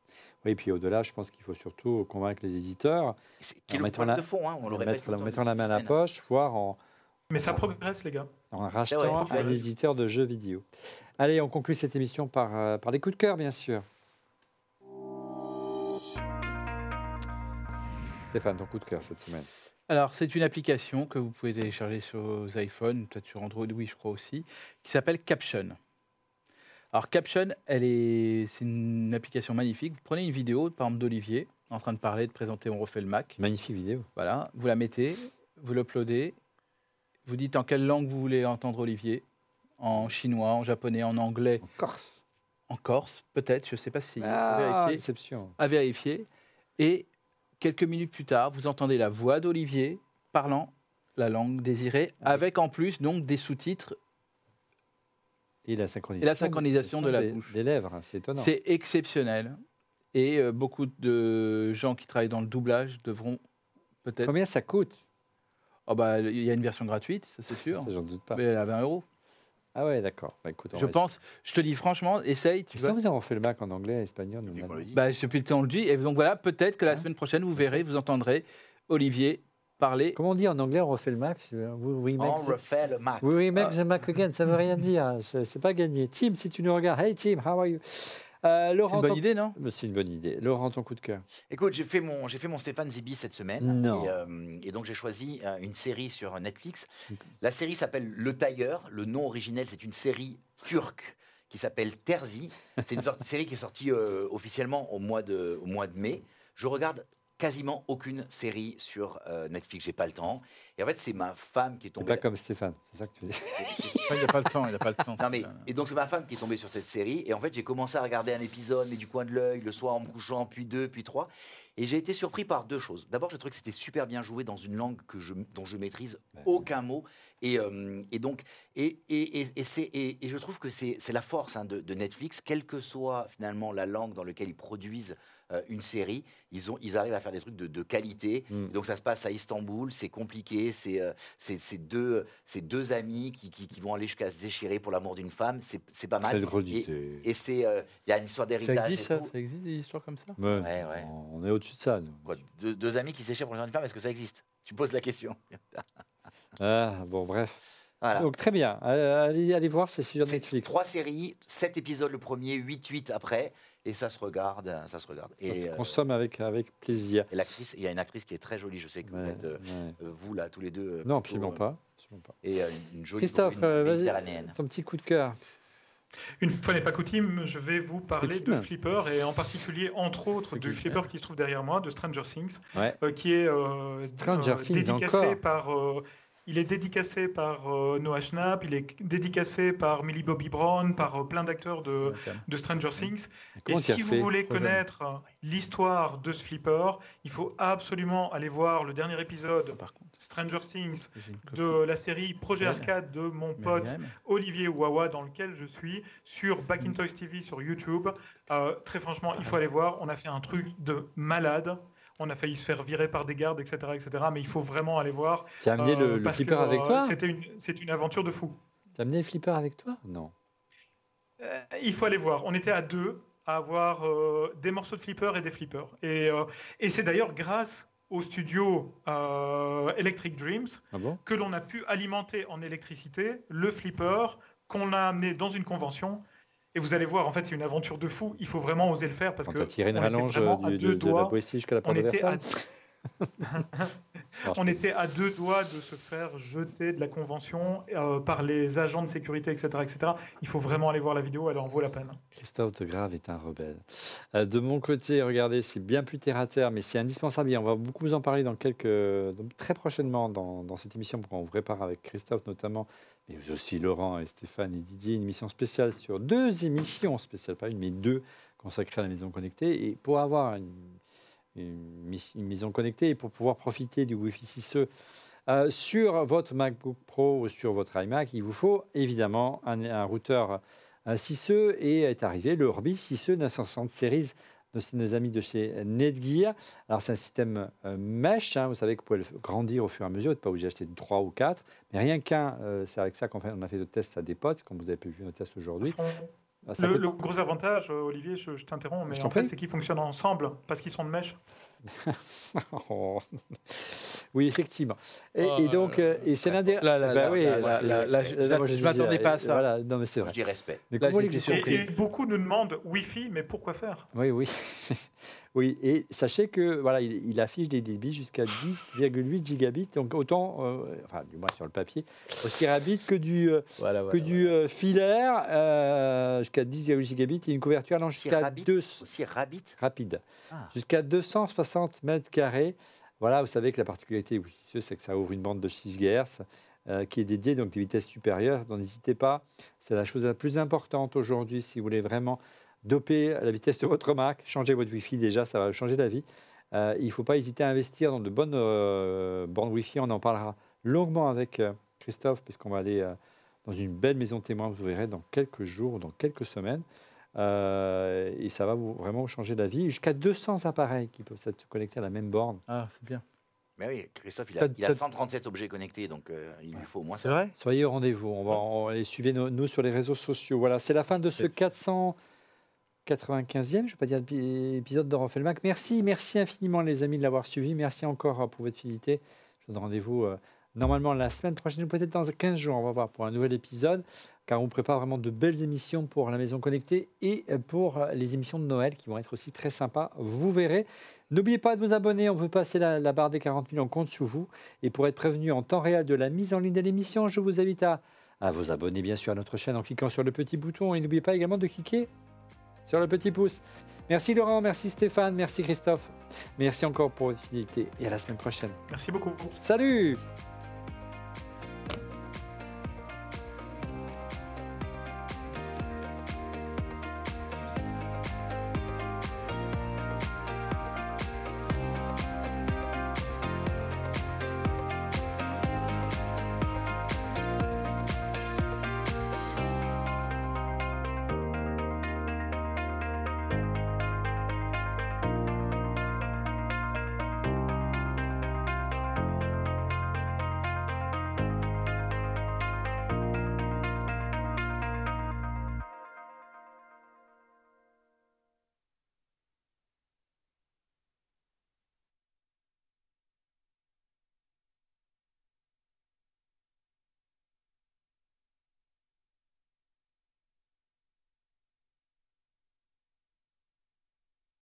Oui, puis au-delà, je pense qu'il faut surtout convaincre les éditeurs, C'est, En le mettant la- de fond, hein, on le répète. en mettant la main à la semaines. poche, voire en, Mais ça progresse, les gars. en rachetant ouais, un éditeur de jeux vidéo. Allez, on conclut cette émission par, euh, par les coups de cœur, bien sûr. Stéphane, ton coup de cœur cette semaine. Alors, c'est une application que vous pouvez télécharger sur vos iPhones, peut-être sur Android, oui, je crois aussi, qui s'appelle Caption. Alors, Caption, elle est, c'est une application magnifique. Vous prenez une vidéo, par exemple, d'Olivier, en train de parler, de présenter On refait le Mac. Magnifique vidéo. Voilà, vous la mettez, vous l'uploadez, vous dites en quelle langue vous voulez entendre Olivier, en chinois, en japonais, en anglais, En Corse. en corse, peut-être, je ne sais pas si. Ah, vérifier déception. à vérifier. Et quelques minutes plus tard, vous entendez la voix d'Olivier parlant la langue désirée, Ah avec en plus donc des sous-titres. Et la synchronisation, Et la synchronisation de la des, bouche. des lèvres, c'est étonnant. C'est exceptionnel. Et euh, beaucoup de gens qui travaillent dans le doublage devront peut-être. Combien ça coûte? Oh bah, il y a une version gratuite, ça c'est sûr. Ça, j'en doute pas. Mais elle a 20 euros. Ah ouais, d'accord. Bah, écoute, on Je pense, je te dis franchement, essaye. Tu vois. vous avez fait le Mac en anglais, espagnol le dit. Bah, depuis le temps, on le dit. Et donc voilà, peut-être que la Hein semaine prochaine, vous verrez, vous entendrez Olivier parler. Comment on dit en anglais On refait le Mac? We, we make, On the, refait le Mac. we make Ah. the Mac again. Ça veut rien dire. C'est c'est pas gagné. Tim, si tu nous regardes. Hey Tim, how are you? Euh, C'est Laurent, une bonne ton- idée, non? C'est une bonne idée. Laurent, ton coup de cœur. Écoute, j'ai fait mon, j'ai fait mon Stéphane Zibi cette semaine. Non. Et, euh, et donc j'ai choisi euh, une série sur Netflix. La série s'appelle Le Tailleur. Le nom originel, c'est une série turque qui s'appelle Terzi. C'est une sorte- série qui est sortie euh, officiellement au mois, de, au mois de mai. Je regarde quasiment aucune série sur euh, Netflix. J'ai pas le temps. Et en fait, c'est ma femme qui est C'est tombée. pas comme Stéphane. C'est ça que tu dis. Il n'a pas le temps, il n'a pas le temps. Non mais et donc c'est ma femme qui est tombée sur cette série et en fait j'ai commencé à regarder un épisode mais du coin de l'œil le soir en me couchant puis deux puis trois et j'ai été surpris par deux choses. D'abord j'ai trouvé que c'était super bien joué dans une langue que je dont je maîtrise aucun mot et, euh, et donc et et, et, et c'est et, et je trouve que c'est c'est la force hein, de, de Netflix quelle que soit finalement la langue dans laquelle ils produisent une série ils ont ils arrivent à faire des trucs de, de qualité Mm. donc ça se passe à Istanbul c'est compliqué c'est euh, deux c'est deux amis qui, qui, qui vont aller jusqu'à se déchirer pour l'amour d'une femme c'est pas mal et, et c'est euh, il y a une histoire Ça d'héritage existe, et ça, tout. ça existe des histoires comme ça Ouais, Ouais, ouais. On est au-dessus de ça. nous. Quoi, deux, deux amis qui s'échappent pour une femme est-ce que ça existe? Tu poses la question Ah, bon, bref. voilà Donc, très bien. Euh, Allez, allez voir, c'est sur c'est Netflix. trois séries sept épisodes le premier 8 8 après et ça se regarde ça se regarde Ça et, se euh, consomme avec, avec plaisir. et l'actrice il y a une actrice qui est très jolie je sais que vous êtes euh, ouais. euh, vous là tous les deux Non, absolument euh, pas. absolument pas. et euh, une, une jolie Christophe, vas-y. Ton petit coup de cœur. Une fois n'est pas coutume, je vais vous parler Coutume. de Flipper et en particulier, entre autres, du Flipper qui se trouve derrière moi, de Stranger Things, Ouais. euh, qui est euh, Stranger euh, Things dédicacé encore. par. Il est dédicacé par euh, Noah Schnapp, il est dédicacé par Millie Bobby Brown, par euh, plein d'acteurs de, de Stranger Things. Et si vous voulez connaître l'histoire de ce flipper, il faut absolument aller voir le dernier épisode Par contre, Stranger Things de la série Projet. Arcade de mon pote Olivier Wawa dans lequel je suis sur Backintosh TV sur YouTube. Euh, très franchement, il faut aller voir. On a fait un truc de malade. On a failli se faire virer par des gardes, etc., etc. Mais il faut vraiment aller voir. Tu as amené le, euh, le flipper que, avec euh, toi C'était une, c'est une aventure de fou. Tu as amené le flipper avec toi Non. Euh, il faut aller voir. On était à deux à avoir euh, des morceaux de flipper et des flippers. Et, euh, et c'est d'ailleurs grâce au studio euh, Electric Dreams Ah bon? que l'on a pu alimenter en électricité le flipper qu'on a amené dans une convention Et vous allez voir, en fait, c'est une aventure de fou. Il faut vraiment oser le faire parce Quand que tiré une on était rallonge à du- deux de, de la. Boétie jusqu'à la on porte de était, à... On était à deux doigts de se faire jeter de la convention euh, par les agents de sécurité, etc., etc. Il faut vraiment aller voir la vidéo, elle en vaut la peine. Christophe de Grave est un rebelle. Euh, de mon côté, regardez, c'est bien plus terre à terre, mais c'est indispensable. Et on va beaucoup vous en parler dans quelques, donc très prochainement dans, dans cette émission qu'on vous prépare avec Christophe notamment, mais aussi Laurent et Stéphane et Didier, une émission spéciale sur deux émissions spéciales, pas une, mais deux consacrées à la maison connectée. Et pour avoir une, maison connectée et pour pouvoir profiter du Wi-Fi 6E euh, sur votre MacBook Pro ou sur votre iMac, il vous faut évidemment un, routeur un 6E et est arrivé le Orbi 6E 960 Series de nos amis de chez Netgear. Alors c'est un système euh, mesh, hein, vous savez que vous pouvez le grandir au fur et à mesure, vous n'êtes pas obligé d'acheter 3 ou 4, mais rien qu'un, euh, c'est avec ça qu'on fait, on a fait de tests à des potes, comme vous avez pu vu nos tests aujourd'hui. Ah, ça Le, gros avantage, euh, Olivier, je, je t'interromps, mais Je en fait, c'est qu'ils fonctionnent ensemble parce qu'ils sont de mèche. Oh. Oui, effectivement. Et, Oh, et donc, euh, et c'est l'un des... Là, là, Bah là, oui, là, là, là, là, là, là, moi, je disais, m'attendais pas à ça. Voilà, non mais c'est Je vrai. dis respect. Mais Là, comment j'étais les- surpris. Et, et beaucoup nous demandent Wi-Fi, mais pourquoi faire? Oui, oui. oui, et sachez que voilà, il, il affiche des débits jusqu'à 10,8 gigabits, donc autant, euh, enfin du moins sur le papier, aussi rapide que du, euh, Voilà, que voilà, du euh, filaire, euh, jusqu'à 10,8 gigabits, et une couverture allant Aussi jusqu'à rapide 2 Aussi rapide, Ah. jusqu'à 260 mètres carrés. Voilà, vous savez que la particularité, oui, c'est que ça ouvre une bande de 6 GHz euh, qui est dédiée, donc des vitesses supérieures. Donc n'hésitez pas, c'est la chose la plus importante aujourd'hui si vous voulez vraiment doper la vitesse de votre Mac, changer votre Wi-Fi déjà, ça va changer la vie. Euh, il ne faut pas hésiter à investir dans de bonnes euh, bandes Wi-Fi. On en parlera longuement avec euh, Christophe, puisqu'on va aller euh, dans une belle maison témoin, vous verrez, dans quelques jours, dans quelques semaines. Euh, et ça va vous, vraiment vous changer la vie. Jusqu'à 200 appareils qui peuvent se connecter à la même borne. Ah, c'est bien. Mais oui, Christophe, il a, il a t'as- 137 objets connectés, donc euh, il lui faut au moins C'est ça. vrai? Soyez au rendez-vous. On va on- et suivez nos- nous sur les réseaux sociaux. Voilà, c'est la fin de ce 495e, je ne vais pas dire épi- épisode de Refait le Mac. Merci, merci infiniment les amis de l'avoir suivi. Merci encore euh, pour votre fidélité. Je vous donne rendez-vous euh, normalement la semaine prochaine ou peut-être dans 15 jours. On va voir pour un nouvel épisode car on prépare vraiment de belles émissions pour la maison connectée et euh, pour les émissions de Noël qui vont être aussi très sympas. Vous verrez. N'oubliez pas de vous abonner, on veut passer la, barre des 40 000, on compte sur vous. Et pour être prévenu en temps réel de la mise en ligne de l'émission, je vous invite à vous abonner bien sûr à notre chaîne en cliquant sur le petit bouton. Et n'oubliez pas également de cliquer sur le petit pouce. Merci Laurent, merci Stéphane, merci Christophe. Merci encore pour votre fidélité et à la semaine prochaine. Merci beaucoup. Salut